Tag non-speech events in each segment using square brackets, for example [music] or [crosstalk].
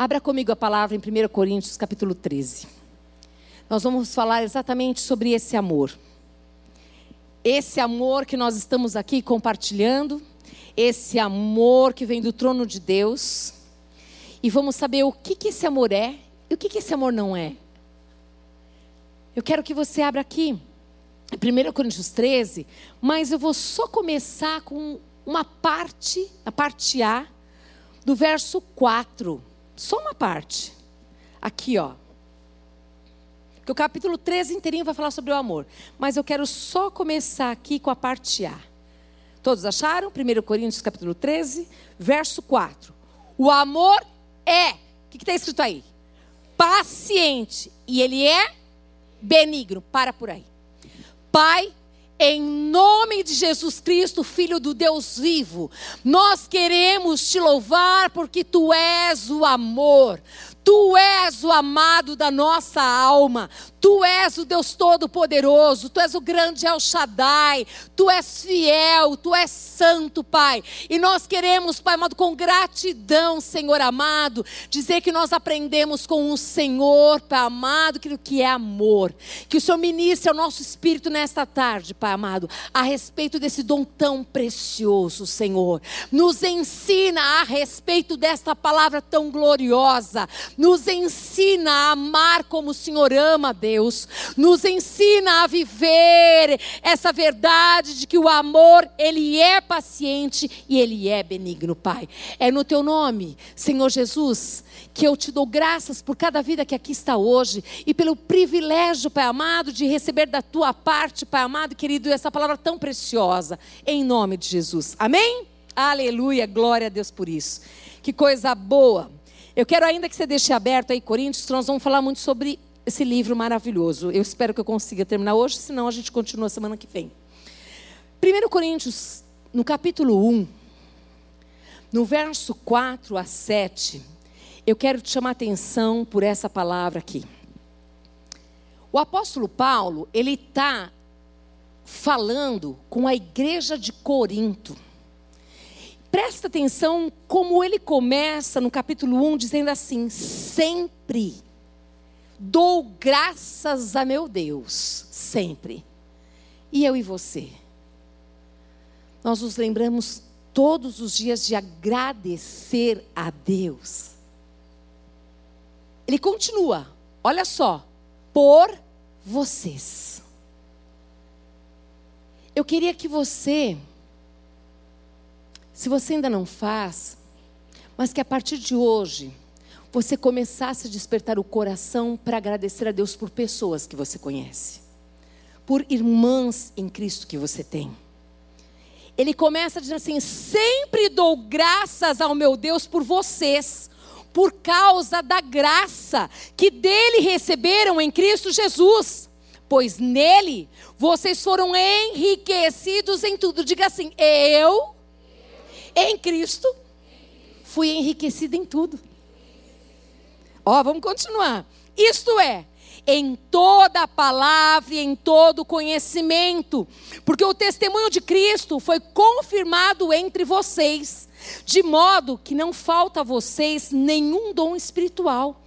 Abra comigo a palavra em 1 Coríntios, capítulo 13. Nós vamos falar exatamente sobre esse amor. Esse amor que nós estamos aqui compartilhando, esse amor que vem do trono de Deus. E vamos saber o que, que esse amor é e o que, que esse amor não é. Eu quero que você abra aqui, 1 Coríntios 13, mas eu vou só começar com uma parte, a parte A, do verso 4. Só uma parte. Aqui, ó. Que o capítulo 13 inteirinho vai falar sobre o amor. Mas eu quero só começar aqui com a parte A. Todos acharam? 1 Coríntios capítulo 13, verso 4. O amor é. O que está escrito aí? Paciente. E ele é benigno. Para por aí. Pai, em nome de Jesus Cristo, Filho do Deus vivo, nós queremos te louvar porque tu és o amor, tu és o amado da nossa alma, Tu és o Deus Todo-Poderoso, Tu és o grande El Shaddai, Tu és fiel, Tu és santo, Pai. E nós queremos, Pai amado, com gratidão, Senhor amado, dizer que nós aprendemos com o Senhor, Pai amado, que é amor. Que o Senhor ministre ao nosso espírito nesta tarde, Pai amado, a respeito desse dom tão precioso, Senhor. Nos ensina a respeito desta palavra tão gloriosa. Nos ensina a amar como o Senhor ama, Deus. Deus, nos ensina a viver essa verdade de que o amor, ele é paciente e ele é benigno, Pai. É no teu nome, Senhor Jesus, que eu te dou graças por cada vida que aqui está hoje e pelo privilégio, Pai amado, de receber da tua parte, Pai amado, querido, essa palavra tão preciosa, em nome de Jesus. Amém? Aleluia, glória a Deus por isso. Que coisa boa. Eu quero ainda que você deixe aberto aí, Coríntios, nós vamos falar muito sobre esse livro maravilhoso. Eu espero que eu consiga terminar hoje, senão a gente continua semana que vem. 1 Coríntios, no capítulo 1, no verso 4 a 7, eu quero te chamar a atenção por essa palavra aqui. O apóstolo Paulo, ele está falando com a igreja de Corinto. Presta atenção como ele começa no capítulo 1 dizendo assim: sempre Dou graças a meu Deus, sempre. E eu e você? Nós nos lembramos todos os dias de agradecer a Deus. Ele continua, olha só, por vocês. Eu queria que você, se você ainda não faz, mas que a partir de hoje, você começasse a despertar o coração para agradecer a Deus por pessoas que você conhece, por irmãs em Cristo que você tem. Ele começa dizendo assim: sempre dou graças ao meu Deus por vocês, por causa da graça que dele receberam em Cristo Jesus. Pois nele vocês foram enriquecidos em tudo. Diga assim: eu, em Cristo, fui enriquecido em tudo. Ó, vamos continuar. Isto é, em toda a palavra e em todo conhecimento, porque o testemunho de Cristo foi confirmado entre vocês, de modo que não falta a vocês nenhum dom espiritual,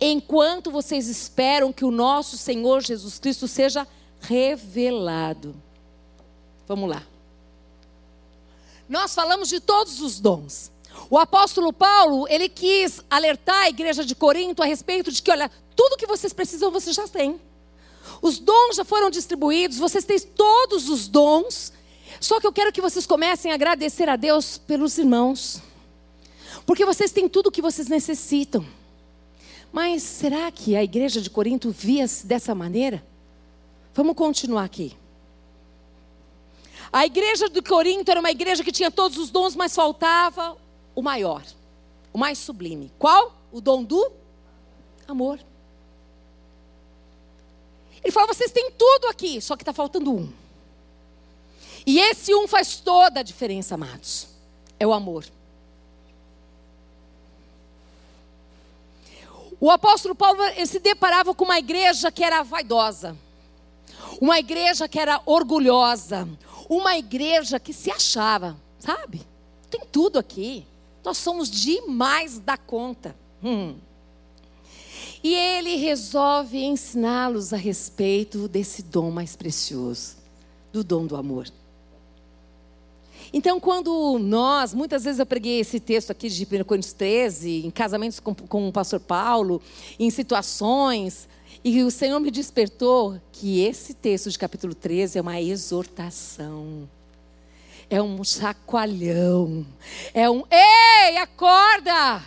enquanto vocês esperam que o nosso Senhor Jesus Cristo seja revelado. Vamos lá. Nós falamos de todos os dons. O apóstolo Paulo, ele quis alertar a igreja de Corinto a respeito de que, olha, tudo que vocês precisam, vocês já têm. Os dons já foram distribuídos, vocês têm todos os dons. Só que eu quero que vocês comecem a agradecer a Deus pelos irmãos. Porque vocês têm tudo o que vocês necessitam. Mas será que a igreja de Corinto via-se dessa maneira? Vamos continuar aqui. A igreja de Corinto era uma igreja que tinha todos os dons, mas faltava o maior, o mais sublime. Qual? O dom do amor. Ele fala: vocês têm tudo aqui, só que está faltando um. E esse um faz toda a diferença, amados. É o amor. O apóstolo Paulo se deparava com uma igreja que era vaidosa, uma igreja que era orgulhosa, uma igreja que se achava, sabe? Tem tudo aqui. Nós somos demais da conta. Hum. E ele resolve ensiná-los a respeito desse dom mais precioso, do dom do amor. Então, quando nós, muitas vezes eu preguei esse texto aqui de 1 Coríntios 13, em casamentos com, com o pastor Paulo, em situações, e o Senhor me despertou que esse texto de capítulo 13 é uma exortação, é um chacoalhão, é um ei, acorda!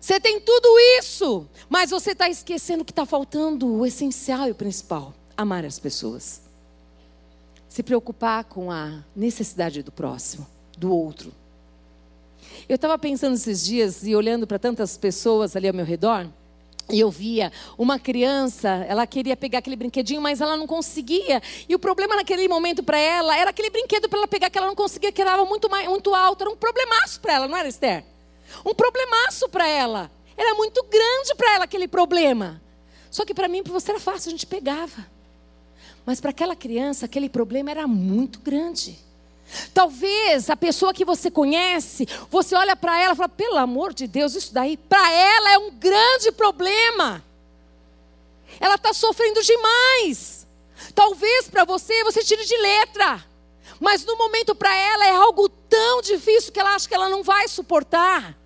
Você tem tudo isso, mas você está esquecendo que está faltando o essencial e o principal: amar as pessoas se preocupar com a necessidade do próximo, do outro. Eu estava pensando esses dias e olhando para tantas pessoas ali ao meu redor, e eu via uma criança, ela queria pegar aquele brinquedinho, mas ela não conseguia. E o problema naquele momento para ela era aquele brinquedo para ela pegar que ela não conseguia, que era muito, muito alto. Era um problemaço para ela, não era, Esther? Um problemaço para ela. Era muito grande para ela aquele problema. Só que para mim, para você era fácil, a gente pegava. Mas para aquela criança, aquele problema era muito grande. Talvez a pessoa que você conhece, você olha para ela e fala: pelo amor de Deus, isso daí, para ela é um grande problema. Ela está sofrendo demais. Talvez para você, você tire de letra. Mas no momento para ela é algo tão difícil que ela acha que ela não vai suportar.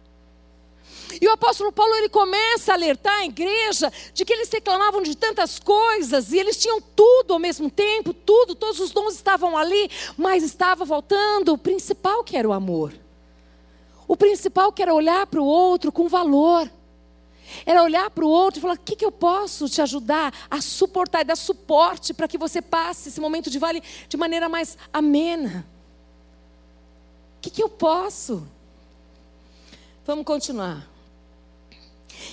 E o apóstolo Paulo ele começa a alertar a igreja de que eles reclamavam de tantas coisas e eles tinham tudo ao mesmo tempo, tudo, todos os dons estavam ali, mas estava voltando o principal que era o amor. O principal que era olhar para o outro com valor. Era olhar para o outro e falar: o que, que eu posso te ajudar a suportar e dar suporte para que você passe esse momento de vale de maneira mais amena? O que, que eu posso? Vamos continuar.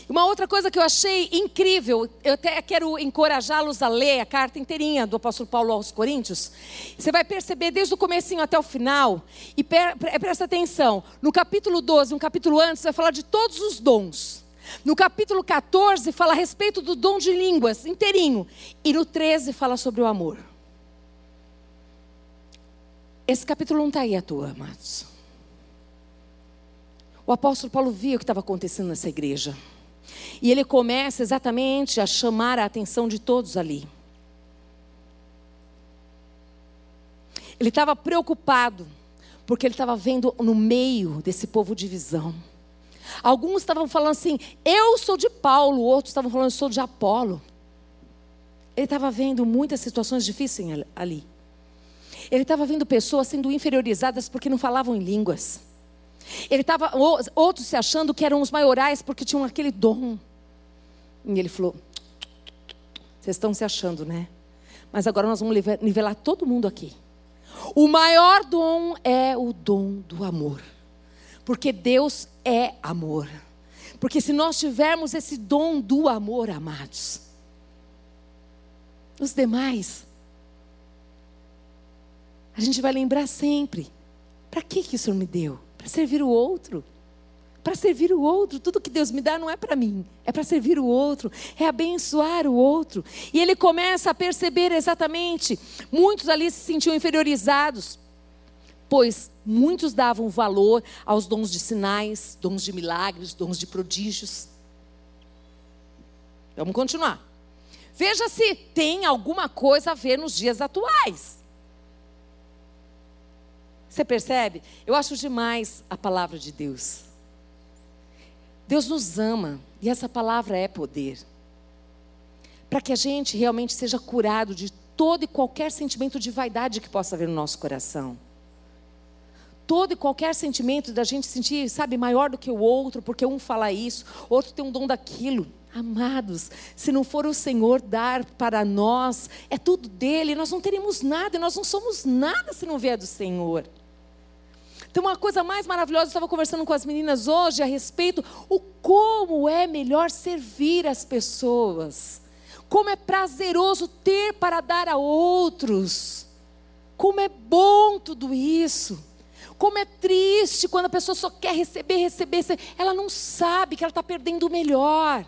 Uma outra coisa que eu achei incrível, eu até quero encorajá-los a ler a carta inteirinha do apóstolo Paulo aos Coríntios. Você vai perceber desde o comecinho até o final, e presta atenção, no capítulo 12, um capítulo antes, vai falar de todos os dons. No capítulo 14 fala a respeito do dom de línguas inteirinho, e no 13 fala sobre o amor. Esse capítulo não está aí à toa, amados. O apóstolo Paulo via o que estava acontecendo nessa igreja. E ele começa exatamente a chamar a atenção de todos ali. Ele estava preocupado, porque ele estava vendo no meio desse povo divisão. Alguns estavam falando assim, eu sou de Paulo, outros estavam falando, eu sou de Apolo. Ele estava vendo muitas situações difíceis ali. Ele estava vendo pessoas sendo inferiorizadas porque não falavam em línguas. Ele estava, outros se achando que eram os maiorais porque tinham aquele dom. E ele falou: Vocês estão se achando, né? Mas agora nós vamos nivelar todo mundo aqui. O maior dom é o dom do amor. Porque Deus é amor. Porque se nós tivermos esse dom do amor, amados, os demais, a gente vai lembrar sempre: para que, que o Senhor me deu? Para servir o outro para servir o outro. Tudo que Deus me dá não é para mim, é para servir o outro, é abençoar o outro. E ele começa a perceber exatamente, muitos ali se sentiam inferiorizados, pois muitos davam valor aos dons de sinais, dons de milagres, dons de prodígios. Vamos continuar. Veja se tem alguma coisa a ver nos dias atuais. Você percebe? Eu acho demais a palavra de Deus. Deus nos ama e essa palavra é poder. Para que a gente realmente seja curado de todo e qualquer sentimento de vaidade que possa haver no nosso coração. Todo e qualquer sentimento da gente sentir, sabe, maior do que o outro, porque um fala isso, outro tem um dom daquilo. Amados, se não for o Senhor dar para nós, é tudo dele, nós não teremos nada, e nós não somos nada se não vier do Senhor. Então, uma coisa mais maravilhosa, eu estava conversando com as meninas hoje a respeito o como é melhor servir as pessoas. Como é prazeroso ter para dar a outros. Como é bom tudo isso. Como é triste quando a pessoa só quer receber, receber, receber. ela não sabe que ela está perdendo o melhor.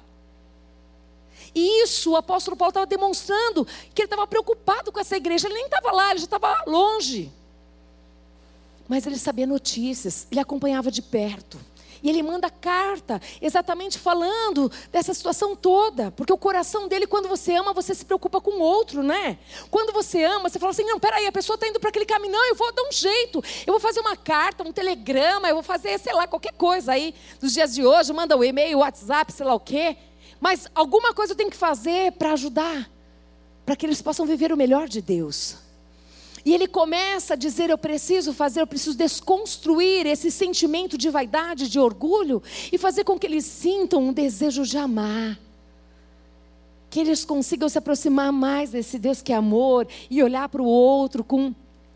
E isso o apóstolo Paulo estava demonstrando que ele estava preocupado com essa igreja. Ele nem estava lá, ele já estava longe. Mas ele sabia notícias, ele acompanhava de perto. E ele manda carta, exatamente falando dessa situação toda. Porque o coração dele, quando você ama, você se preocupa com o outro, né? Quando você ama, você fala assim: não, peraí, a pessoa está indo para aquele caminho, não, eu vou dar um jeito. Eu vou fazer uma carta, um telegrama, eu vou fazer, sei lá, qualquer coisa aí dos dias de hoje, manda o um e-mail, o WhatsApp, sei lá o quê. Mas alguma coisa eu tenho que fazer para ajudar, para que eles possam viver o melhor de Deus. E ele começa a dizer: Eu preciso fazer, eu preciso desconstruir esse sentimento de vaidade, de orgulho, e fazer com que eles sintam um desejo de amar. Que eles consigam se aproximar mais desse Deus que é amor e olhar para o outro com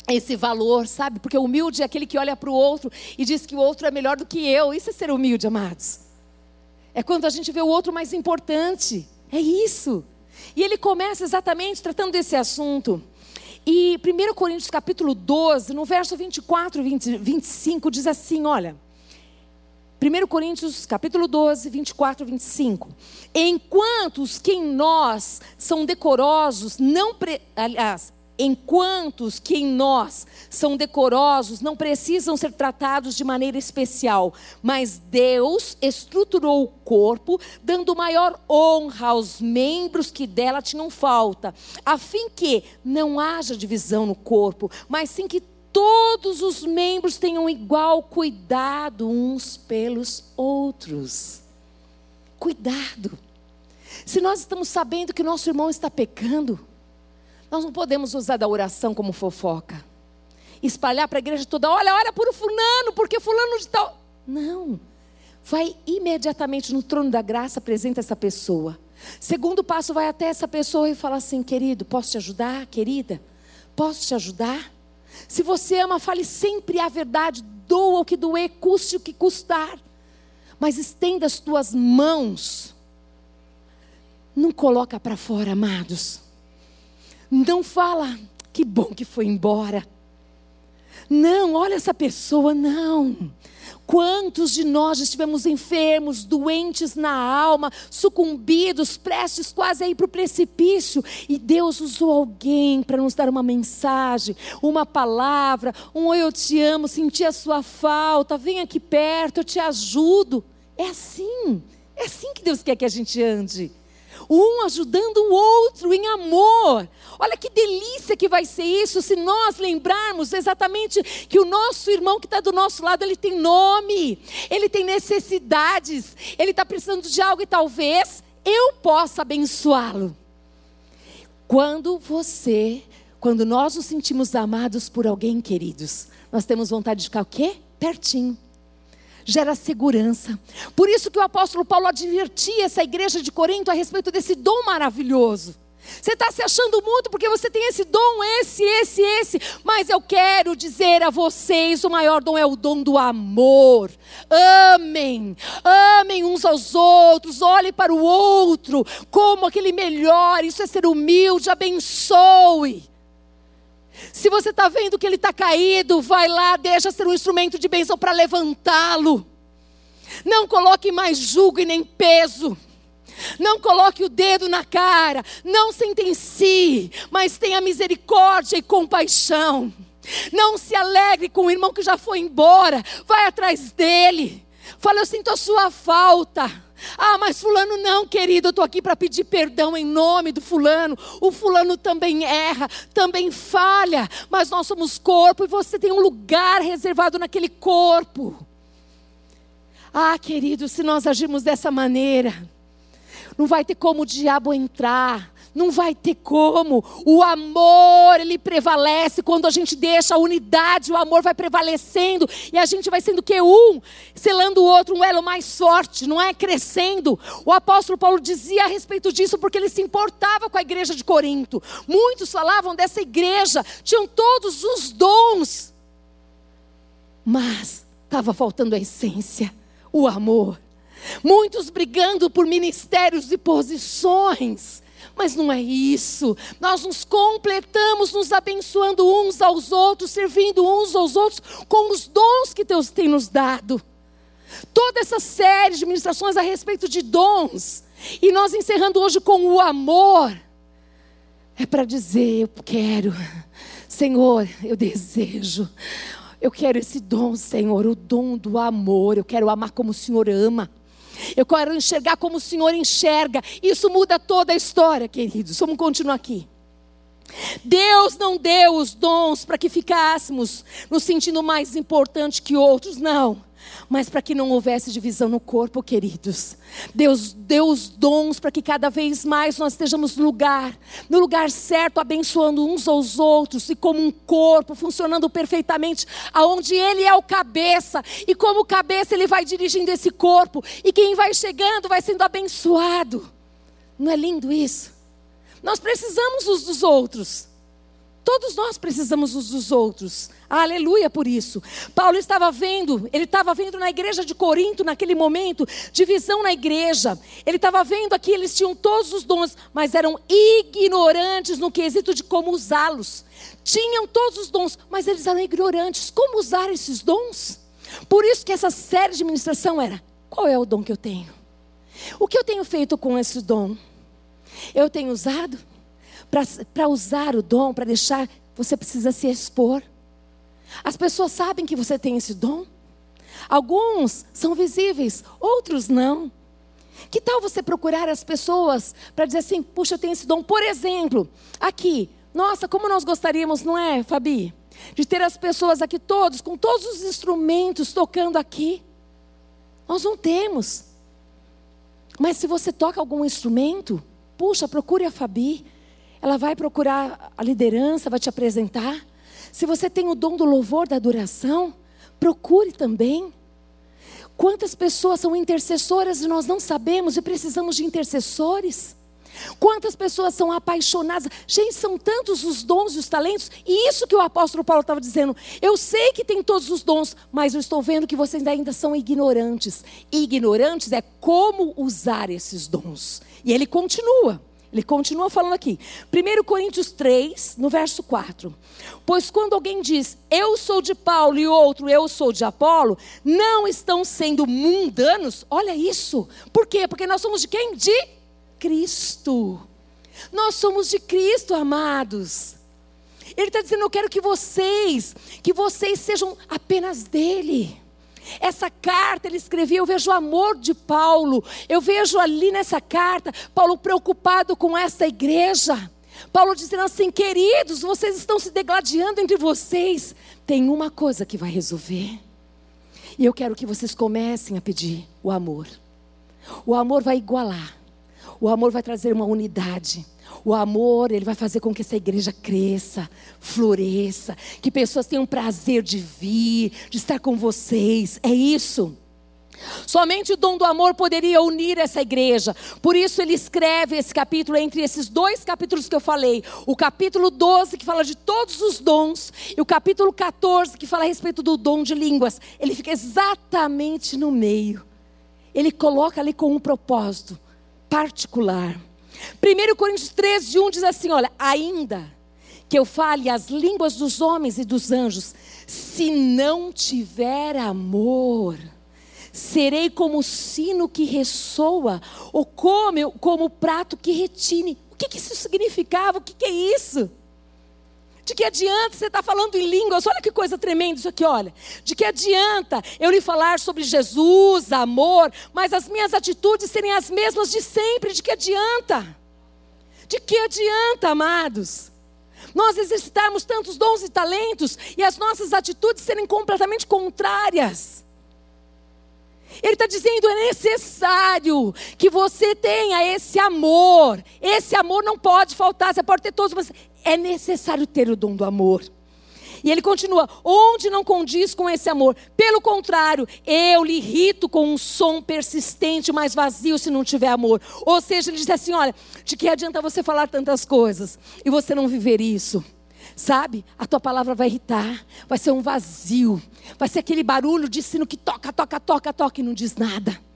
esse valor, sabe? Porque humilde é aquele que olha para o outro e diz que o outro é melhor do que eu. Isso é ser humilde, amados. É quando a gente vê o outro mais importante. É isso. E ele começa exatamente tratando desse assunto. E 1 Coríntios capítulo 12, no verso 24 e 25, diz assim: olha. 1 Coríntios capítulo 12, 24 e 25. Enquanto os que em nós são decorosos, não pre... aliás, enquanto os que em nós são decorosos não precisam ser tratados de maneira especial, mas Deus estruturou o corpo, dando maior honra aos membros que dela tinham falta, a fim que não haja divisão no corpo, mas sim que todos os membros tenham igual cuidado uns pelos outros. Cuidado. Se nós estamos sabendo que nosso irmão está pecando, nós não podemos usar da oração como fofoca. Espalhar para a igreja toda, olha, olha por fulano, porque fulano de tal. Não. Vai imediatamente no trono da graça, apresenta essa pessoa. Segundo passo, vai até essa pessoa e fala assim: querido, posso te ajudar? Querida, posso te ajudar? Se você ama, fale sempre a verdade, doa o que doer, custe o que custar. Mas estenda as tuas mãos. Não coloca para fora, amados. Não fala, que bom que foi embora. Não, olha essa pessoa, não. Quantos de nós estivemos enfermos, doentes na alma, sucumbidos, prestes quase a ir para o precipício, e Deus usou alguém para nos dar uma mensagem, uma palavra, um eu te amo, senti a sua falta, vem aqui perto, eu te ajudo. É assim, é assim que Deus quer que a gente ande um ajudando o outro em amor. Olha que delícia que vai ser isso se nós lembrarmos exatamente que o nosso irmão que está do nosso lado, ele tem nome, ele tem necessidades, ele está precisando de algo e talvez eu possa abençoá-lo. Quando você, quando nós nos sentimos amados por alguém, queridos, nós temos vontade de ficar o quê? Pertinho gera segurança. Por isso que o apóstolo Paulo advertia essa igreja de Corinto a respeito desse dom maravilhoso. Você está se achando muito porque você tem esse dom, esse, esse, esse. Mas eu quero dizer a vocês: o maior dom é o dom do amor. Amem, amem uns aos outros, olhem para o outro como aquele melhor. Isso é ser humilde, abençoe. Se você está vendo que ele está caído, vai lá, deixa ser um instrumento de bênção para levantá-lo. Não coloque mais julgo e nem peso. Não coloque o dedo na cara. Não sentencie, mas tenha misericórdia e compaixão. Não se alegre com o irmão que já foi embora. Vai atrás dele. Fala, eu sinto a sua falta. Ah, mas fulano não, querido, eu estou aqui para pedir perdão em nome do fulano. O fulano também erra, também falha, mas nós somos corpo e você tem um lugar reservado naquele corpo. Ah, querido, se nós agirmos dessa maneira, não vai ter como o diabo entrar, não vai ter como. O amor, ele prevalece quando a gente deixa a unidade, o amor vai prevalecendo e a gente vai sendo que um, selando o outro, um elo mais forte, não é crescendo. O apóstolo Paulo dizia a respeito disso porque ele se importava com a igreja de Corinto. Muitos falavam dessa igreja, tinham todos os dons, mas estava faltando a essência, o amor. Muitos brigando por ministérios e posições mas não é isso. Nós nos completamos, nos abençoando uns aos outros, servindo uns aos outros com os dons que Deus tem nos dado. Toda essa série de ministrações a respeito de dons. E nós encerrando hoje com o amor. É para dizer, eu quero. Senhor, eu desejo. Eu quero esse dom, Senhor, o dom do amor. Eu quero amar como o Senhor ama. Eu quero enxergar como o Senhor enxerga. Isso muda toda a história, queridos. Vamos continuar aqui. Deus não deu os dons para que ficássemos nos sentindo mais importante que outros, não mas para que não houvesse divisão no corpo, queridos. Deus deu os dons para que cada vez mais nós estejamos no lugar, no lugar certo, abençoando uns aos outros e como um corpo, funcionando perfeitamente, aonde Ele é o cabeça e como cabeça Ele vai dirigindo esse corpo e quem vai chegando vai sendo abençoado. Não é lindo isso? Nós precisamos uns dos outros. Todos nós precisamos uns dos outros. Aleluia por isso. Paulo estava vendo, ele estava vendo na igreja de Corinto, naquele momento, divisão na igreja. Ele estava vendo aqui, eles tinham todos os dons, mas eram ignorantes no quesito de como usá-los. Tinham todos os dons, mas eles eram ignorantes. Como usar esses dons? Por isso que essa série de ministração era: qual é o dom que eu tenho? O que eu tenho feito com esse dom? Eu tenho usado? Para usar o dom, para deixar, você precisa se expor. As pessoas sabem que você tem esse dom. Alguns são visíveis, outros não. Que tal você procurar as pessoas para dizer assim: puxa, eu tenho esse dom? Por exemplo, aqui, nossa, como nós gostaríamos, não é, Fabi? De ter as pessoas aqui todos, com todos os instrumentos tocando aqui. Nós não temos. Mas se você toca algum instrumento, puxa, procure a Fabi ela vai procurar a liderança, vai te apresentar. Se você tem o dom do louvor, da adoração, procure também. Quantas pessoas são intercessoras e nós não sabemos e precisamos de intercessores? Quantas pessoas são apaixonadas? Gente, são tantos os dons e os talentos, e isso que o apóstolo Paulo estava dizendo. Eu sei que tem todos os dons, mas eu estou vendo que vocês ainda são ignorantes. Ignorantes é como usar esses dons. E ele continua. Ele continua falando aqui. 1 Coríntios 3, no verso 4. Pois quando alguém diz, eu sou de Paulo, e outro, eu sou de Apolo, não estão sendo mundanos? Olha isso. Por quê? Porque nós somos de quem? De Cristo. Nós somos de Cristo, amados. Ele está dizendo, eu quero que vocês, que vocês sejam apenas dele. Essa carta ele escrevia, eu vejo o amor de Paulo, eu vejo ali nessa carta, Paulo preocupado com essa igreja. Paulo dizendo assim: queridos, vocês estão se degladiando entre vocês. Tem uma coisa que vai resolver. E eu quero que vocês comecem a pedir o amor. O amor vai igualar. O amor vai trazer uma unidade. O amor, ele vai fazer com que essa igreja cresça, floresça, que pessoas tenham prazer de vir, de estar com vocês. É isso. Somente o dom do amor poderia unir essa igreja. Por isso ele escreve esse capítulo entre esses dois capítulos que eu falei. O capítulo 12, que fala de todos os dons, e o capítulo 14, que fala a respeito do dom de línguas. Ele fica exatamente no meio. Ele coloca ali com um propósito particular. 1 Coríntios 13, 1 diz assim: olha, ainda que eu fale as línguas dos homens e dos anjos, se não tiver amor, serei como o sino que ressoa, ou como, como o prato que retine. O que, que isso significava? O que, que é isso? De que adianta você estar tá falando em línguas? Olha que coisa tremenda isso aqui, olha. De que adianta eu lhe falar sobre Jesus, amor, mas as minhas atitudes serem as mesmas de sempre? De que adianta? De que adianta, amados? Nós exercitarmos tantos dons e talentos e as nossas atitudes serem completamente contrárias. Ele está dizendo: é necessário que você tenha esse amor. Esse amor não pode faltar. Você pode ter todos, mas é necessário ter o dom do amor. E ele continua: onde não condiz com esse amor? Pelo contrário, eu lhe irrito com um som persistente, mas vazio se não tiver amor. Ou seja, ele diz assim: olha, de que adianta você falar tantas coisas e você não viver isso? Sabe? A tua palavra vai irritar, vai ser um vazio, vai ser aquele barulho de sino que toca, toca, toca, toca e não diz nada.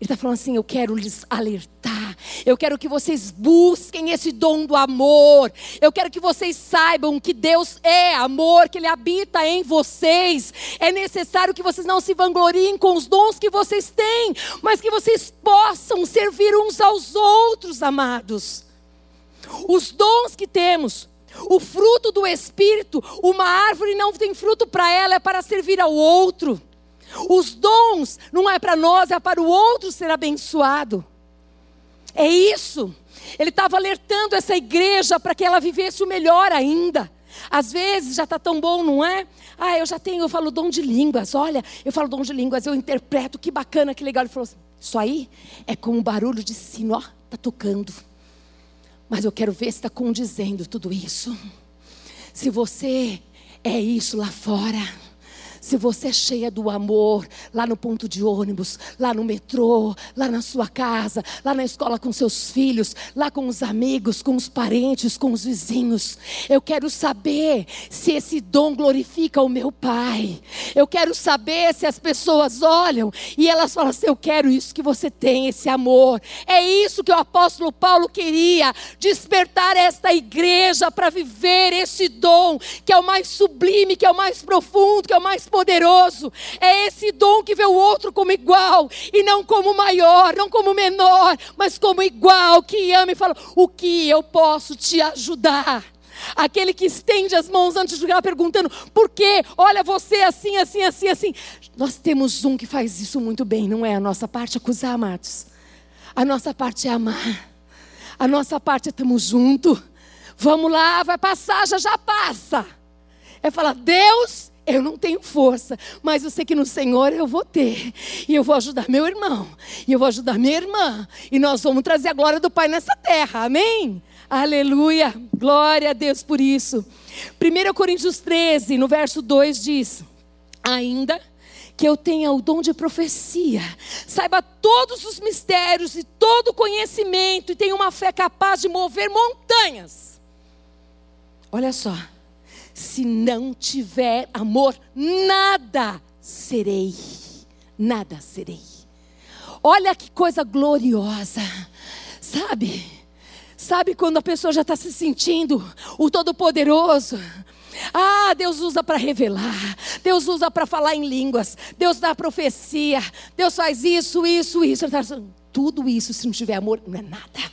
Ele está falando assim: eu quero lhes alertar, eu quero que vocês busquem esse dom do amor, eu quero que vocês saibam que Deus é amor, que Ele habita em vocês. É necessário que vocês não se vangloriem com os dons que vocês têm, mas que vocês possam servir uns aos outros, amados. Os dons que temos, O fruto do Espírito, uma árvore não tem fruto para ela, é para servir ao outro. Os dons não é para nós, é para o outro ser abençoado. É isso. Ele estava alertando essa igreja para que ela vivesse o melhor ainda. Às vezes já está tão bom, não é? Ah, eu já tenho, eu falo dom de línguas. Olha, eu falo dom de línguas, eu interpreto, que bacana, que legal. Ele falou assim, isso aí é como um barulho de sino, ó, está tocando. Mas eu quero ver se está condizendo tudo isso. Se você é isso lá fora se você é cheia do amor, lá no ponto de ônibus, lá no metrô, lá na sua casa, lá na escola com seus filhos, lá com os amigos, com os parentes, com os vizinhos, eu quero saber se esse dom glorifica o meu Pai. Eu quero saber se as pessoas olham e elas falam assim: Eu quero isso que você tem, esse amor. É isso que o apóstolo Paulo queria: despertar esta igreja para viver esse dom, que é o mais sublime, que é o mais profundo, que é o mais poderoso. É esse dom que vê o outro como igual e não como maior, não como menor, mas como igual, que ama e fala: "O que eu posso te ajudar?" Aquele que estende as mãos antes de jogar perguntando: "Por quê? Olha você assim, assim, assim, assim". Nós temos um que faz isso muito bem, não é a nossa parte acusar, amados. A nossa parte é amar. A nossa parte é estamos junto. Vamos lá, vai passar, já já passa. É falar: "Deus, eu não tenho força, mas eu sei que no Senhor eu vou ter. E eu vou ajudar meu irmão. E eu vou ajudar minha irmã. E nós vamos trazer a glória do Pai nessa terra. Amém? Aleluia. Glória a Deus por isso. 1 Coríntios 13, no verso 2 diz: Ainda que eu tenha o dom de profecia, saiba todos os mistérios e todo o conhecimento, e tenha uma fé capaz de mover montanhas. Olha só se não tiver amor, nada serei. Nada serei. Olha que coisa gloriosa. Sabe? Sabe quando a pessoa já está se sentindo o Todo-Poderoso? Ah, Deus usa para revelar, Deus usa para falar em línguas, Deus dá profecia, Deus faz isso, isso, isso. Tá Tudo isso, se não tiver amor, não é nada.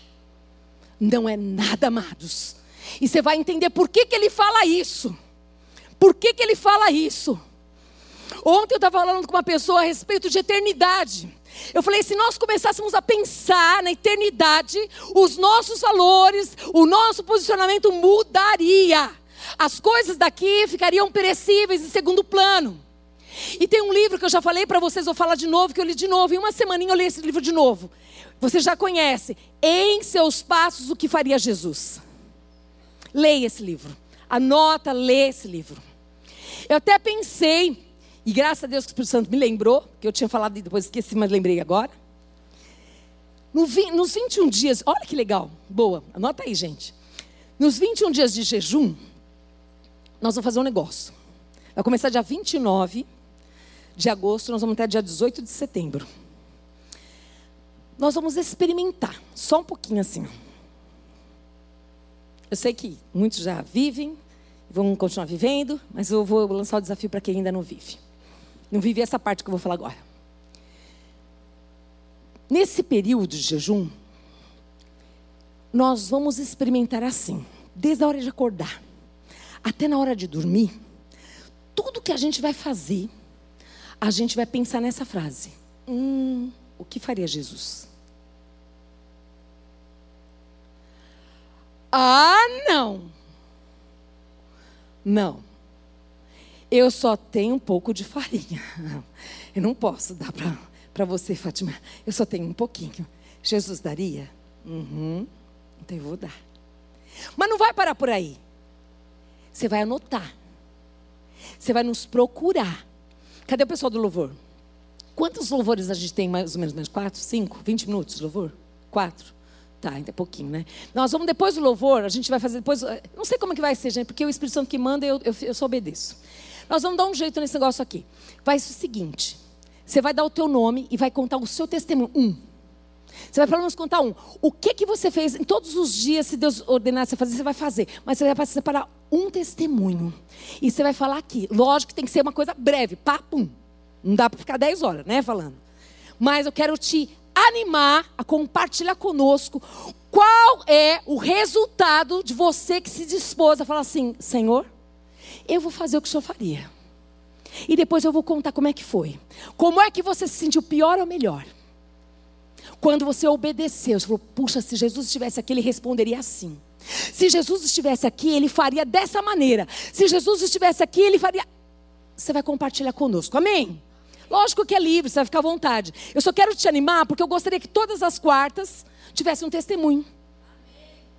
Não é nada, amados. E você vai entender por que, que ele fala isso. Por que, que ele fala isso? Ontem eu estava falando com uma pessoa a respeito de eternidade. Eu falei: se nós começássemos a pensar na eternidade, os nossos valores, o nosso posicionamento mudaria. As coisas daqui ficariam perecíveis em segundo plano. E tem um livro que eu já falei para vocês, vou falar de novo, que eu li de novo. Em uma semaninha eu li esse livro de novo. Você já conhece. Em seus passos, o que faria Jesus? Leia esse livro. Anota, lê esse livro. Eu até pensei, e graças a Deus que o Espírito Santo me lembrou, que eu tinha falado e depois esqueci, mas lembrei agora. No, nos 21 dias, olha que legal, boa, anota aí, gente. Nos 21 dias de jejum, nós vamos fazer um negócio. Vai começar dia 29 de agosto, nós vamos até dia 18 de setembro. Nós vamos experimentar, só um pouquinho assim. Eu sei que muitos já vivem, vão continuar vivendo, mas eu vou lançar o desafio para quem ainda não vive. Não vive essa parte que eu vou falar agora. Nesse período de jejum, nós vamos experimentar assim, desde a hora de acordar até na hora de dormir, tudo que a gente vai fazer, a gente vai pensar nessa frase: Hum, o que faria Jesus? Ah, não. Não. Eu só tenho um pouco de farinha. [laughs] Eu não posso dar para você, Fátima. Eu só tenho um pouquinho. Jesus daria? Uhum. Então eu vou dar. Mas não vai parar por aí. Você vai anotar. Você vai nos procurar. Cadê o pessoal do louvor? Quantos louvores a gente tem mais ou menos? Quatro, cinco, vinte minutos de louvor? Quatro. Tá, ainda é pouquinho, né? Nós vamos depois do louvor, a gente vai fazer depois. Não sei como é que vai ser, gente, porque o Espírito Santo que manda, eu, eu, eu só obedeço. Nós vamos dar um jeito nesse negócio aqui. Vai ser o seguinte: você vai dar o teu nome e vai contar o seu testemunho. Um. Você vai pelo menos contar um. O que que você fez em todos os dias, se Deus ordenar você fazer, você vai fazer. Mas você vai separar um testemunho. E você vai falar aqui. Lógico que tem que ser uma coisa breve. Pum. Não dá para ficar 10 horas, né, falando. Mas eu quero te animar a compartilhar conosco Qual é o resultado de você que se dispôs a falar assim: Senhor, eu vou fazer o que o Senhor faria. E depois eu vou contar como é que foi. Como é que você se sentiu pior ou melhor? Quando você obedeceu, você falou: puxa, se Jesus estivesse aqui, ele responderia assim. Se Jesus estivesse aqui, ele faria dessa maneira. Se Jesus estivesse aqui, ele faria. Você vai compartilhar conosco, amém? Lógico que é livre, você vai ficar à vontade. Eu só quero te animar porque eu gostaria que todas as quartas tivesse um testemunho.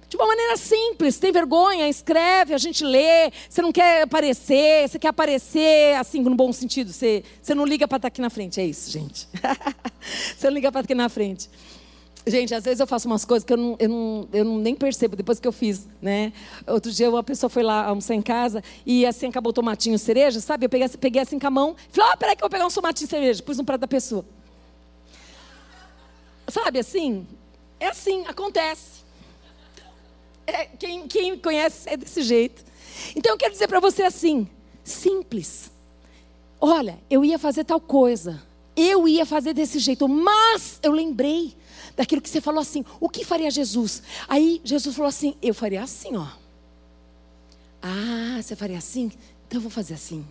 De uma maneira simples, tem vergonha, escreve, a gente lê. Você não quer aparecer, você quer aparecer assim, no bom sentido. Você, você não liga para estar aqui na frente, é isso, gente. [laughs] você não liga para estar aqui na frente. Gente, às vezes eu faço umas coisas que eu, não, eu, não, eu não nem percebo depois que eu fiz, né? Outro dia uma pessoa foi lá almoçar em casa e assim acabou o tomatinho cereja, sabe? Eu peguei, peguei assim com a mão, falei, ó, oh, peraí que eu vou pegar um tomatinho cereja, pus no prato da pessoa. Sabe assim? É assim, acontece. É, quem, quem conhece é desse jeito. Então eu quero dizer para você assim, simples. Olha, eu ia fazer tal coisa. Eu ia fazer desse jeito, mas eu lembrei daquilo que você falou assim: o que faria Jesus? Aí Jesus falou assim: eu faria assim, ó. Ah, você faria assim? Então eu vou fazer assim.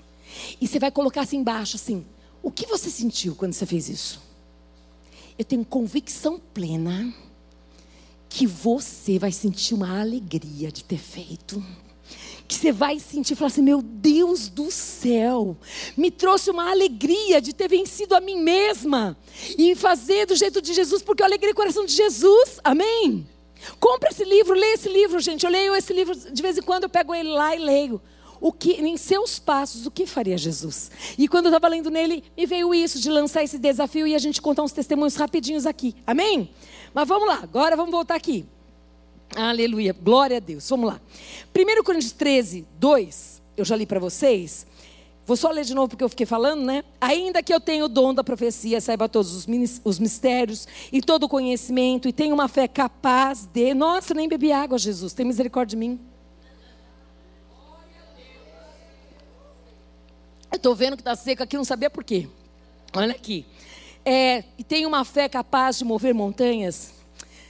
E você vai colocar assim embaixo, assim: o que você sentiu quando você fez isso? Eu tenho convicção plena que você vai sentir uma alegria de ter feito. Que você vai sentir, falar assim: meu Deus do céu, me trouxe uma alegria de ter vencido a mim mesma e fazer do jeito de Jesus, porque eu alegrei o coração de Jesus, amém? Compre esse livro, leia esse livro, gente. Eu leio esse livro, de vez em quando eu pego ele lá e leio. O que, em seus passos, o que faria Jesus? E quando eu estava lendo nele, me veio isso de lançar esse desafio e a gente contar uns testemunhos rapidinhos aqui. Amém? Mas vamos lá, agora vamos voltar aqui. Aleluia, glória a Deus. Vamos lá. 1 Coríntios 13, 2, eu já li para vocês. Vou só ler de novo porque eu fiquei falando, né? Ainda que eu tenha o dom da profecia, saiba todos os, os mistérios e todo o conhecimento, e tenha uma fé capaz de. Nossa, nem bebi água, Jesus, tem misericórdia de mim. Eu estou vendo que está seco aqui, não sabia por quê. Olha aqui é, e tenho uma fé capaz de mover montanhas,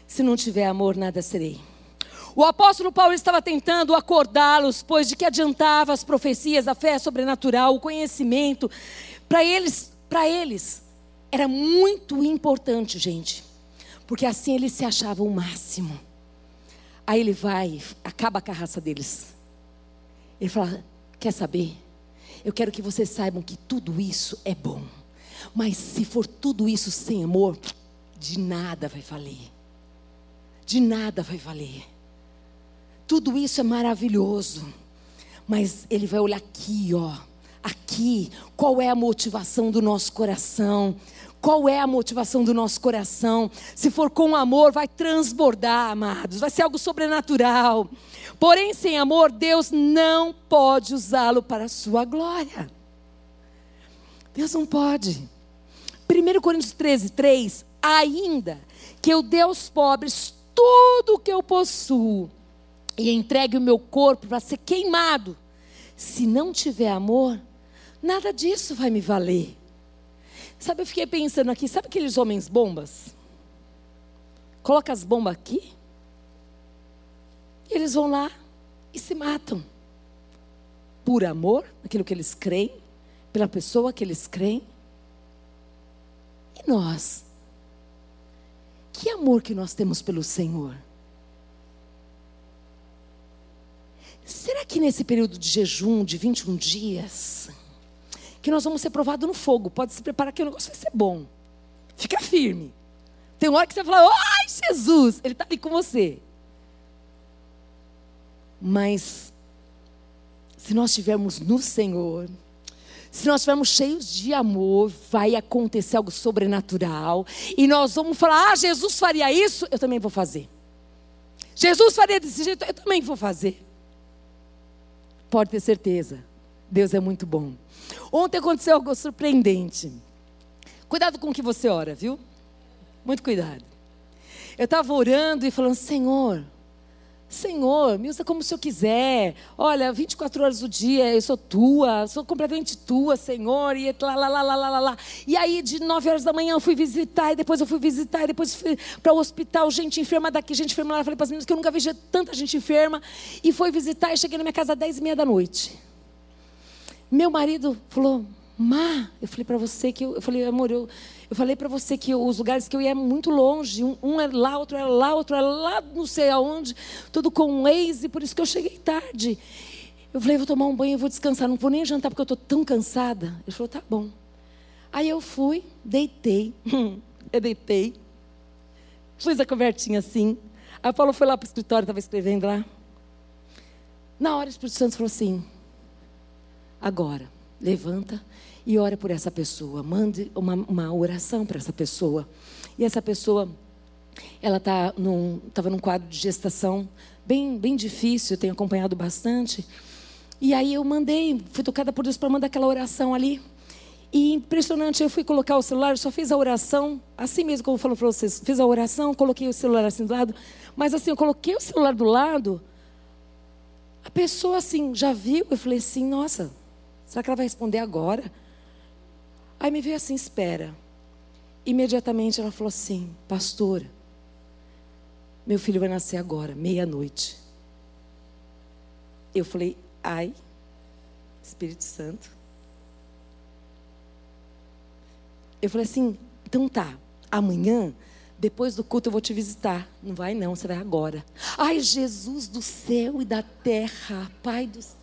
se não tiver amor, nada serei. O apóstolo Paulo estava tentando acordá-los, pois de que adiantava as profecias, a fé sobrenatural, o conhecimento. Para eles, para eles, era muito importante, gente, porque assim eles se achavam o máximo. Aí ele vai, acaba a raça deles. Ele fala: Quer saber? Eu quero que vocês saibam que tudo isso é bom. Mas se for tudo isso sem amor, de nada vai valer. De nada vai valer. Tudo isso é maravilhoso. Mas ele vai olhar aqui, ó. Aqui, qual é a motivação do nosso coração? Qual é a motivação do nosso coração? Se for com amor, vai transbordar, amados, vai ser algo sobrenatural. Porém, sem amor, Deus não pode usá-lo para a sua glória. Deus não pode. 1 Coríntios 13, 3, ainda que eu dê aos pobres tudo o que eu possuo e entregue o meu corpo para ser queimado, se não tiver amor, nada disso vai me valer. Sabe, eu fiquei pensando aqui, sabe aqueles homens bombas? Coloca as bombas aqui, e eles vão lá e se matam. Por amor, aquilo que eles creem, pela pessoa que eles creem. E nós? Que amor que nós temos pelo Senhor? Será que nesse período de jejum de 21 dias, que nós vamos ser provados no fogo, pode se preparar que o negócio vai ser bom. Fica firme. Tem hora que você fala, ai Jesus, Ele está ali com você. Mas, se nós estivermos no Senhor, se nós estivermos cheios de amor, vai acontecer algo sobrenatural. E nós vamos falar: ah, Jesus faria isso, eu também vou fazer. Jesus faria desse jeito, eu também vou fazer. Pode ter certeza, Deus é muito bom. Ontem aconteceu algo surpreendente. Cuidado com o que você ora, viu? Muito cuidado. Eu estava orando e falando: Senhor, Senhor, me usa como o Senhor quiser. Olha, 24 horas do dia eu sou tua, sou completamente tua, Senhor. E lá, lá, lá, lá, lá, lá. E aí, de 9 horas da manhã, eu fui visitar, e depois eu fui visitar, e depois fui para o hospital, gente enferma daqui, gente enferma lá. Falei para as meninas que eu nunca vi tanta gente enferma. E fui visitar, e cheguei na minha casa às 10 e meia da noite. Meu marido falou, Má, eu falei para você que eu, eu falei, amor, eu, eu falei para você que os lugares que eu ia muito longe, um, um é lá, outro é lá, outro é lá, não sei aonde, tudo com um ex, e por isso que eu cheguei tarde. Eu falei, vou tomar um banho, vou descansar, não vou nem jantar porque eu estou tão cansada. Ele falou, tá bom. Aí eu fui, deitei, [laughs] eu deitei, fiz a cobertinha assim. Aí o Paulo foi lá para o escritório, estava escrevendo lá. Na hora o Espírito Santo falou assim: agora, levanta e ora por essa pessoa. Mande uma, uma oração para essa pessoa. E essa pessoa, ela tá estava num, num quadro de gestação bem, bem difícil, tenho acompanhado bastante. E aí eu mandei, fui tocada por Deus para mandar aquela oração ali. E impressionante, eu fui colocar o celular, só fiz a oração, assim mesmo como eu falo para vocês, fiz a oração, coloquei o celular assim do lado, mas assim, eu coloquei o celular do lado, a pessoa assim, já viu, eu falei assim, nossa, será que ela vai responder agora? Aí me veio assim, espera. Imediatamente ela falou assim, pastora, meu filho vai nascer agora, meia-noite. Eu falei, ai, Espírito Santo. Eu falei assim, então tá, amanhã, depois do culto eu vou te visitar. Não vai não, você vai agora. Ai, Jesus do céu e da terra, Pai do céu.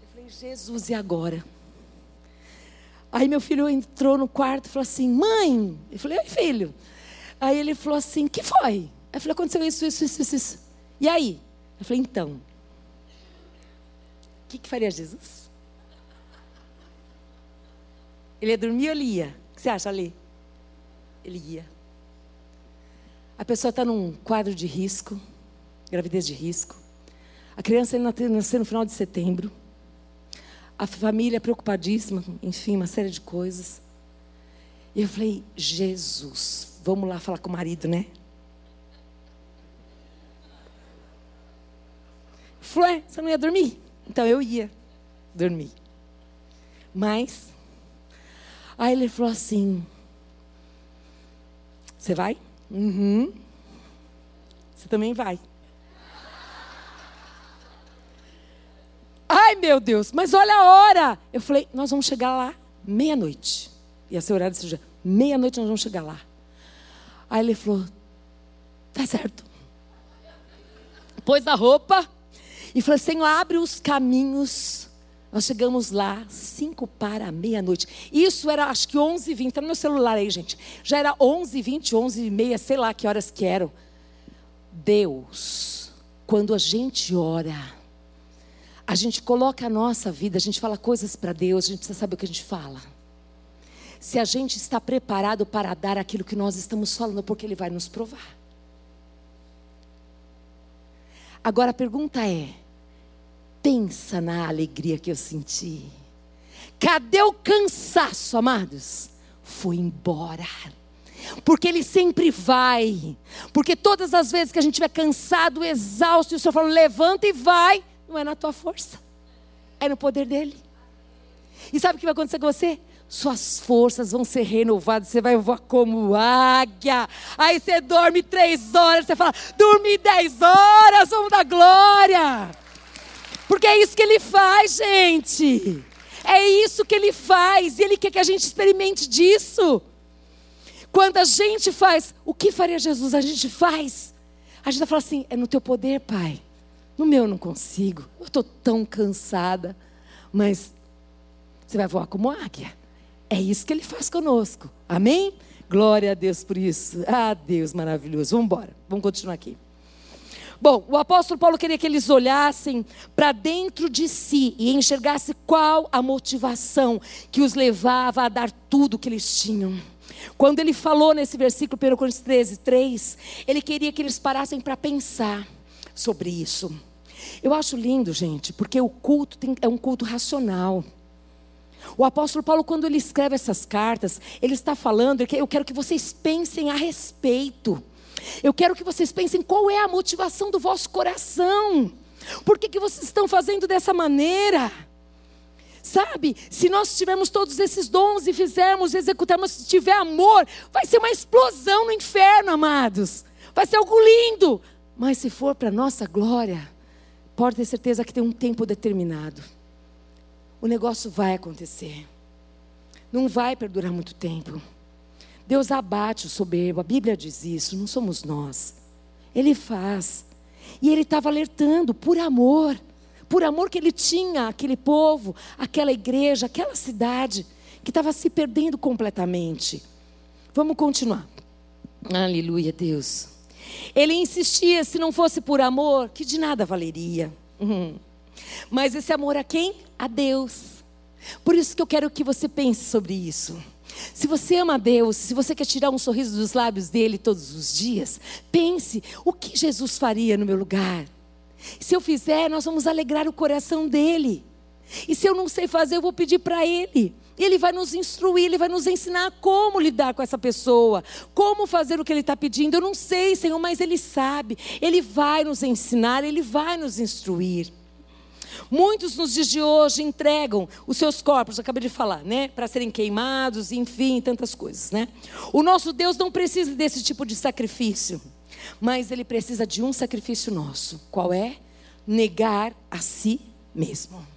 Eu falei, Jesus, e agora? Aí meu filho entrou no quarto e falou assim: Mãe, eu falei: Oi, filho. Aí ele falou assim: Que foi? Eu falei: Aconteceu isso, isso, isso, isso. E aí? Eu falei: Então, o que, que faria Jesus? Ele ia dormir ou ele ia? O que você acha ali? Ele ia. A pessoa está num quadro de risco, gravidez de risco. A criança nasceu no final de setembro a família preocupadíssima, enfim, uma série de coisas. E eu falei, Jesus, vamos lá falar com o marido, né? Falou, é, você não ia dormir? Então eu ia dormir. Mas, aí ele falou assim: Você vai? Uhum. Você também vai. Ai, meu Deus, mas olha a hora. Eu falei, nós vamos chegar lá meia-noite. Ia ser horário desse dia. Meia-noite nós vamos chegar lá. Aí ele falou, tá certo. Pôs a roupa e falou, Senhor, abre os caminhos. Nós chegamos lá, cinco para meia-noite. Isso era, acho que 11h20. Está no meu celular aí, gente. Já era 11h20, 11h30, sei lá que horas que eram. Deus, quando a gente ora, a gente coloca a nossa vida, a gente fala coisas para Deus, a gente precisa saber o que a gente fala. Se a gente está preparado para dar aquilo que nós estamos falando, porque Ele vai nos provar. Agora a pergunta é: pensa na alegria que eu senti. Cadê o cansaço, amados? Foi embora. Porque Ele sempre vai. Porque todas as vezes que a gente estiver cansado, exausto, e o Senhor fala: levanta e vai não é na tua força, é no poder dele. E sabe o que vai acontecer com você? Suas forças vão ser renovadas, você vai voar como águia. Aí você dorme três horas, você fala, dormi dez horas, vamos dar glória. Porque é isso que ele faz, gente. É isso que ele faz, e ele quer que a gente experimente disso. Quando a gente faz, o que faria Jesus? A gente faz. A gente vai falar assim: é no teu poder, Pai. No meu eu não consigo. Eu estou tão cansada. Mas você vai voar como águia. É isso que ele faz conosco. Amém? Glória a Deus por isso. Ah, Deus maravilhoso. Vamos embora. Vamos continuar aqui. Bom, o apóstolo Paulo queria que eles olhassem para dentro de si e enxergassem qual a motivação que os levava a dar tudo que eles tinham. Quando ele falou nesse versículo, 1 Coríntios 13, 3, ele queria que eles parassem para pensar sobre isso. Eu acho lindo, gente, porque o culto tem, é um culto racional. O apóstolo Paulo, quando ele escreve essas cartas, ele está falando, eu quero que vocês pensem a respeito. Eu quero que vocês pensem qual é a motivação do vosso coração. Por que, que vocês estão fazendo dessa maneira? Sabe, se nós tivermos todos esses dons e fizermos, executarmos, se tiver amor, vai ser uma explosão no inferno, amados. Vai ser algo lindo. Mas se for para nossa glória, pode ter certeza que tem um tempo determinado. O negócio vai acontecer. Não vai perdurar muito tempo. Deus abate o soberbo, a Bíblia diz isso, não somos nós. Ele faz. E ele estava alertando por amor por amor que ele tinha aquele povo, aquela igreja, aquela cidade que estava se perdendo completamente. Vamos continuar. Aleluia, Deus. Ele insistia, se não fosse por amor, que de nada valeria. Uhum. Mas esse amor a quem? A Deus. Por isso que eu quero que você pense sobre isso. Se você ama Deus, se você quer tirar um sorriso dos lábios dele todos os dias, pense: o que Jesus faria no meu lugar? Se eu fizer, nós vamos alegrar o coração dele. E se eu não sei fazer, eu vou pedir para ele. Ele vai nos instruir, ele vai nos ensinar como lidar com essa pessoa, como fazer o que ele está pedindo. Eu não sei, Senhor, mas ele sabe. Ele vai nos ensinar, ele vai nos instruir. Muitos nos dias de hoje entregam os seus corpos, acabei de falar, né? Para serem queimados, enfim, tantas coisas, né? O nosso Deus não precisa desse tipo de sacrifício. Mas ele precisa de um sacrifício nosso. Qual é? Negar a si mesmo.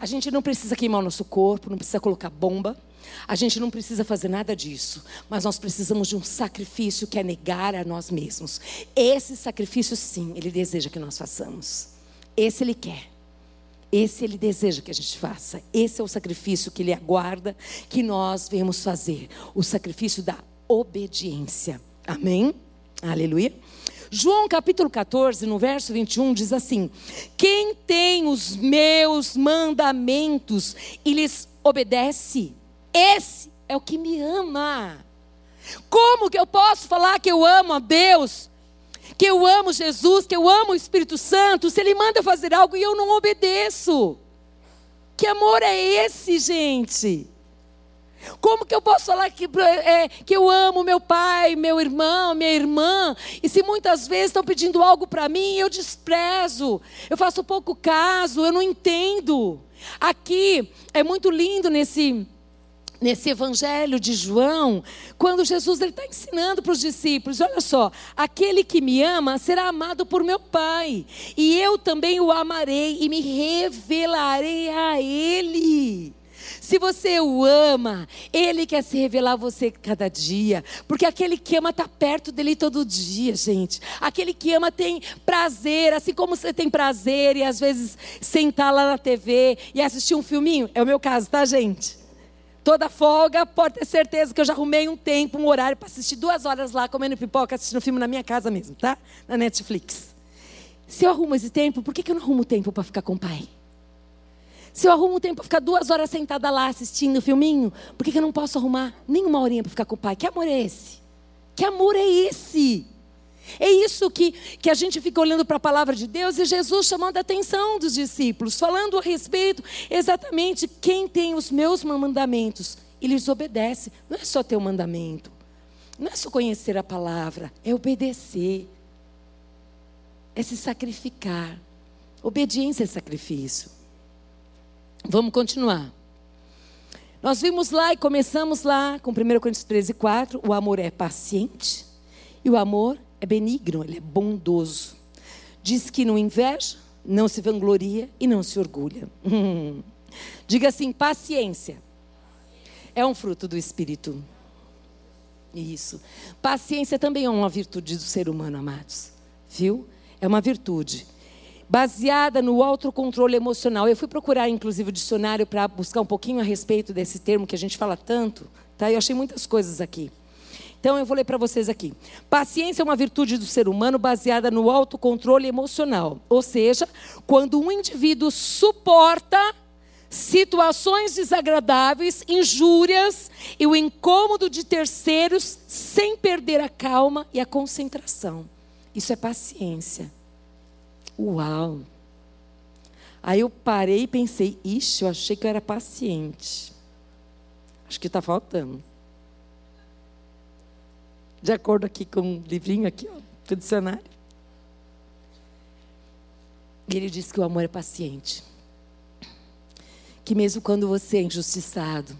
A gente não precisa queimar o nosso corpo, não precisa colocar bomba. A gente não precisa fazer nada disso, mas nós precisamos de um sacrifício que é negar a nós mesmos. Esse sacrifício, sim, Ele deseja que nós façamos. Esse Ele quer. Esse Ele deseja que a gente faça. Esse é o sacrifício que Ele aguarda que nós venhamos fazer o sacrifício da obediência. Amém? Aleluia. João capítulo 14, no verso 21, diz assim: Quem tem os meus mandamentos e lhes obedece, esse é o que me ama. Como que eu posso falar que eu amo a Deus, que eu amo Jesus, que eu amo o Espírito Santo, se Ele manda fazer algo e eu não obedeço? Que amor é esse, gente? Como que eu posso falar que, é, que eu amo meu pai, meu irmão, minha irmã, e se muitas vezes estão pedindo algo para mim, eu desprezo, eu faço pouco caso, eu não entendo. Aqui é muito lindo nesse nesse evangelho de João, quando Jesus está ensinando para os discípulos: olha só, aquele que me ama será amado por meu Pai, e eu também o amarei e me revelarei a Ele. Se você o ama, Ele quer se revelar a você cada dia. Porque aquele que ama está perto dele todo dia, gente. Aquele que ama tem prazer, assim como você tem prazer e às vezes sentar lá na TV e assistir um filminho. É o meu caso, tá, gente? Toda folga, pode ter certeza que eu já arrumei um tempo, um horário para assistir duas horas lá comendo pipoca, assistindo filme na minha casa mesmo, tá? Na Netflix. Se eu arrumo esse tempo, por que, que eu não arrumo tempo para ficar com o pai? Se eu arrumo um tempo para ficar duas horas sentada lá assistindo o filminho, por que, que eu não posso arrumar nem uma horinha para ficar com o pai? Que amor é esse? Que amor é esse? É isso que, que a gente fica olhando para a palavra de Deus e Jesus chamando a atenção dos discípulos, falando a respeito exatamente quem tem os meus mandamentos e lhes obedece. Não é só ter o mandamento, não é só conhecer a palavra, é obedecer, é se sacrificar. Obediência é sacrifício. Vamos continuar. Nós vimos lá e começamos lá com 1 Coríntios 13, 4. O amor é paciente e o amor é benigno, ele é bondoso. Diz que não inveja, não se vangloria e não se orgulha. Diga assim: paciência é um fruto do Espírito. Isso. Paciência também é uma virtude do ser humano, amados. Viu? É uma virtude baseada no autocontrole emocional. Eu fui procurar, inclusive, o dicionário para buscar um pouquinho a respeito desse termo que a gente fala tanto. Tá? Eu achei muitas coisas aqui. Então eu vou ler para vocês aqui. Paciência é uma virtude do ser humano baseada no autocontrole emocional. Ou seja, quando um indivíduo suporta situações desagradáveis, injúrias e o incômodo de terceiros sem perder a calma e a concentração. Isso é paciência. Uau! Aí eu parei e pensei, ixi, eu achei que eu era paciente. Acho que está faltando. De acordo aqui com um livrinho aqui, ó, do dicionário. E ele diz que o amor é paciente. Que mesmo quando você é injustiçado,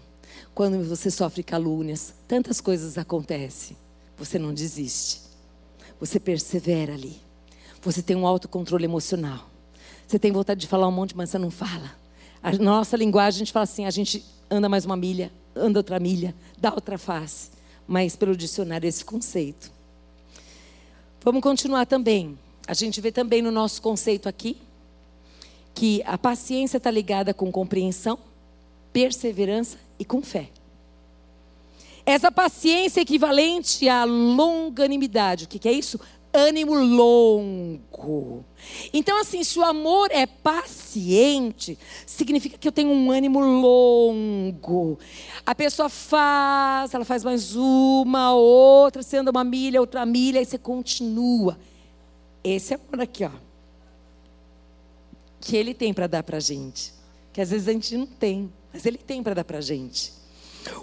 quando você sofre calúnias, tantas coisas acontecem, você não desiste. Você persevera ali. Você tem um autocontrole emocional. Você tem vontade de falar um monte, mas você não fala. A nossa linguagem, a gente fala assim: a gente anda mais uma milha, anda outra milha, dá outra face. Mas pelo dicionário, esse conceito. Vamos continuar também. A gente vê também no nosso conceito aqui que a paciência está ligada com compreensão, perseverança e com fé. Essa paciência é equivalente à longanimidade. O que, que é isso? Ânimo longo. Então, assim, se o amor é paciente, significa que eu tenho um ânimo longo. A pessoa faz, ela faz mais uma, outra, você anda uma milha, outra milha, e você continua. Esse amor aqui, ó. Que ele tem para dar para gente. Que às vezes a gente não tem, mas ele tem para dar para gente.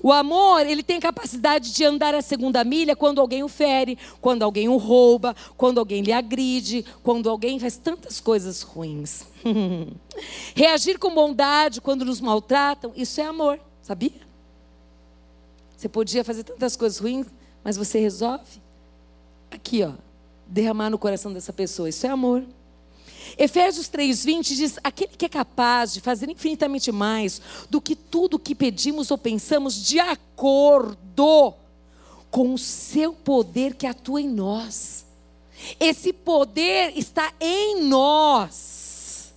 O amor, ele tem capacidade de andar a segunda milha quando alguém o fere, quando alguém o rouba, quando alguém lhe agride, quando alguém faz tantas coisas ruins. [laughs] Reagir com bondade quando nos maltratam, isso é amor, sabia? Você podia fazer tantas coisas ruins, mas você resolve aqui, ó, derramar no coração dessa pessoa. Isso é amor. Efésios 3:20 diz: "Aquele que é capaz de fazer infinitamente mais do que tudo que pedimos ou pensamos, de acordo com o seu poder que atua em nós." Esse poder está em nós.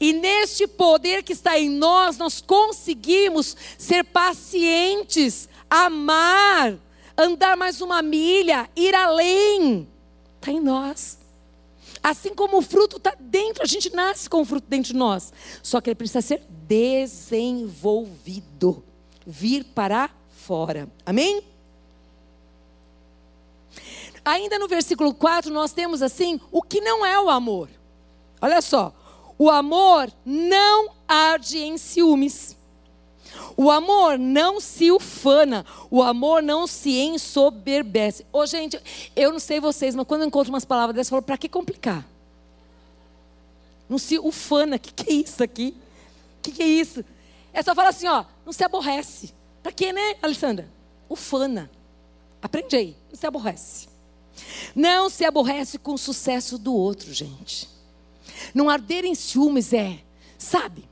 E neste poder que está em nós, nós conseguimos ser pacientes, amar, andar mais uma milha, ir além. Está em nós. Assim como o fruto está dentro, a gente nasce com o fruto dentro de nós. Só que ele precisa ser desenvolvido, vir para fora. Amém? Ainda no versículo 4, nós temos assim: o que não é o amor. Olha só. O amor não arde em ciúmes. O amor não se ufana, o amor não se ensoberbece. Ô, gente, eu não sei vocês, mas quando eu encontro umas palavras dessas, eu falo, para que complicar? Não se ufana, o que, que é isso aqui? O que, que é isso? É só falar assim, ó, não se aborrece. Para quê, né, Alessandra? Ufana. Aprende aí, não se aborrece. Não se aborrece com o sucesso do outro, gente. Não arder em ciúmes é, sabe?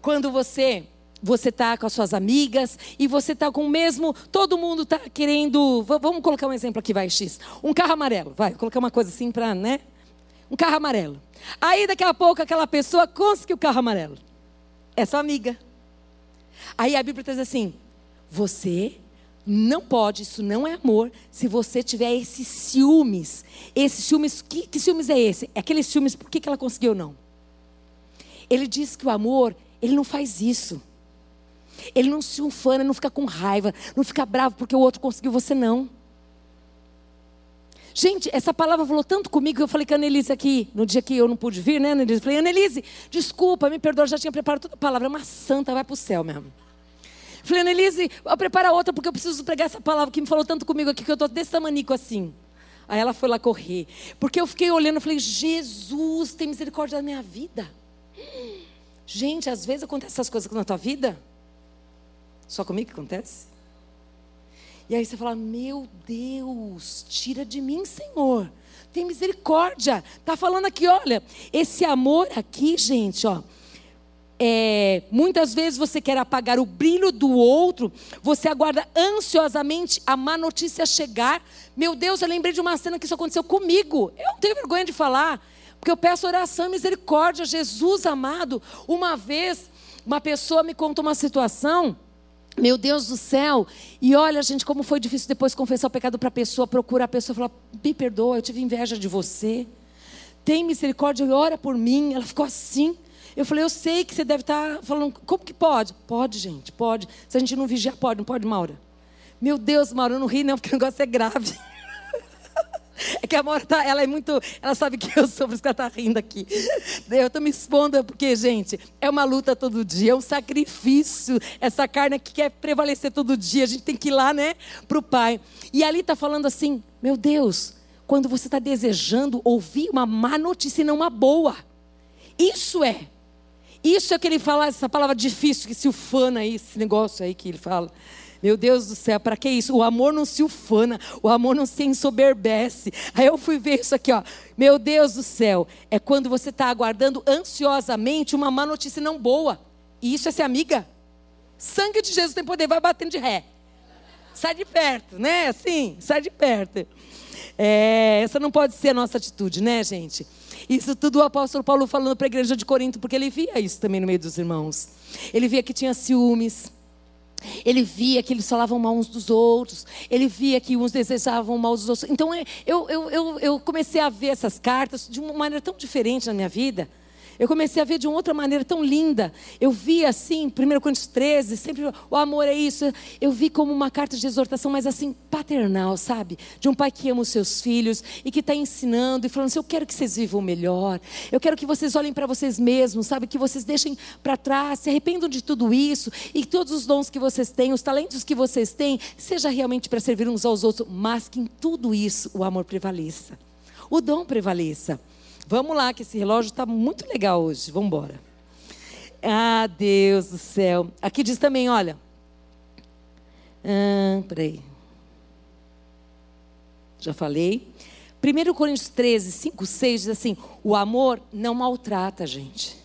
Quando você você está com as suas amigas e você está com o mesmo. Todo mundo está querendo. Vamos colocar um exemplo aqui, vai, X. Um carro amarelo, vai, colocar uma coisa assim para, né? Um carro amarelo. Aí daqui a pouco aquela pessoa conseguiu o carro amarelo. É sua amiga. Aí a Bíblia diz assim: você não pode, isso não é amor, se você tiver esses ciúmes. Esses ciúmes, que, que ciúmes é esse? É aqueles ciúmes, por que, que ela conseguiu ou não? Ele diz que o amor, ele não faz isso. Ele não se ufana, não fica com raiva, não fica bravo porque o outro conseguiu, você não. Gente, essa palavra falou tanto comigo que eu falei com a Annelise aqui, no dia que eu não pude vir, né, Annelise? Falei, Annelise, desculpa, me perdoa, já tinha preparado toda a palavra, é uma santa, vai para o céu mesmo. falei, Annelise, prepara outra porque eu preciso pregar essa palavra que me falou tanto comigo aqui que eu estou desse tamanico assim. Aí ela foi lá correr. Porque eu fiquei olhando e falei, Jesus, tem misericórdia da minha vida. Gente, às vezes acontecem essas coisas na tua vida. Só comigo que acontece? E aí você fala: Meu Deus, tira de mim, Senhor. Tem misericórdia. Tá falando aqui, olha, esse amor aqui, gente, ó. É, muitas vezes você quer apagar o brilho do outro, você aguarda ansiosamente a má notícia chegar. Meu Deus, eu lembrei de uma cena que isso aconteceu comigo. Eu não tenho vergonha de falar, porque eu peço oração e misericórdia. Jesus amado, uma vez, uma pessoa me contou uma situação meu Deus do céu. E olha, gente, como foi difícil depois confessar o pecado para a pessoa, procurar a pessoa, falar: me perdoa, eu tive inveja de você. Tem misericórdia e ora por mim. Ela ficou assim. Eu falei: eu sei que você deve estar tá falando, como que pode? Pode, gente, pode. Se a gente não vigiar, pode, não pode, Maura? Meu Deus, Maura, eu não ri não, porque o negócio é grave. [laughs] é que a Mora tá, ela é muito, ela sabe que eu sou, por isso que ela está rindo aqui. Eu estou me expondo porque, gente, é uma luta todo dia, é um sacrifício. Essa carne que quer prevalecer todo dia, a gente tem que ir lá, né, para o Pai. E ali está falando assim, meu Deus, quando você está desejando ouvir uma má notícia e não uma boa. Isso é. Isso é que ele fala, essa palavra difícil, que se ufana aí, esse negócio aí que ele fala. Meu Deus do céu, para que isso? O amor não se ufana, o amor não se ensoberbece. Aí eu fui ver isso aqui, ó. Meu Deus do céu, é quando você está aguardando ansiosamente uma má notícia não boa. E isso é ser amiga. Sangue de Jesus tem poder, vai batendo de ré. Sai de perto, né? Assim, sai de perto. É, essa não pode ser a nossa atitude, né, gente? Isso tudo o apóstolo Paulo falando para a igreja de Corinto, porque ele via isso também no meio dos irmãos. Ele via que tinha ciúmes. Ele via que eles falavam mal uns dos outros. Ele via que uns desejavam mal dos outros. Então eu, eu, eu, eu comecei a ver essas cartas de uma maneira tão diferente na minha vida eu comecei a ver de uma outra maneira tão linda. Eu vi assim, 1 Coríntios 13, sempre o amor é isso. Eu vi como uma carta de exortação, mas assim, paternal, sabe? De um pai que ama os seus filhos e que está ensinando e falando assim: eu quero que vocês vivam melhor. Eu quero que vocês olhem para vocês mesmos, sabe? Que vocês deixem para trás, se arrependam de tudo isso e que todos os dons que vocês têm, os talentos que vocês têm, seja realmente para servir uns aos outros, mas que em tudo isso o amor prevaleça. O dom prevaleça. Vamos lá, que esse relógio está muito legal hoje. Vamos embora. Ah, Deus do céu. Aqui diz também, olha. Ah, peraí. Já falei. 1 Coríntios 13, 5, 6 diz assim: o amor não maltrata a gente.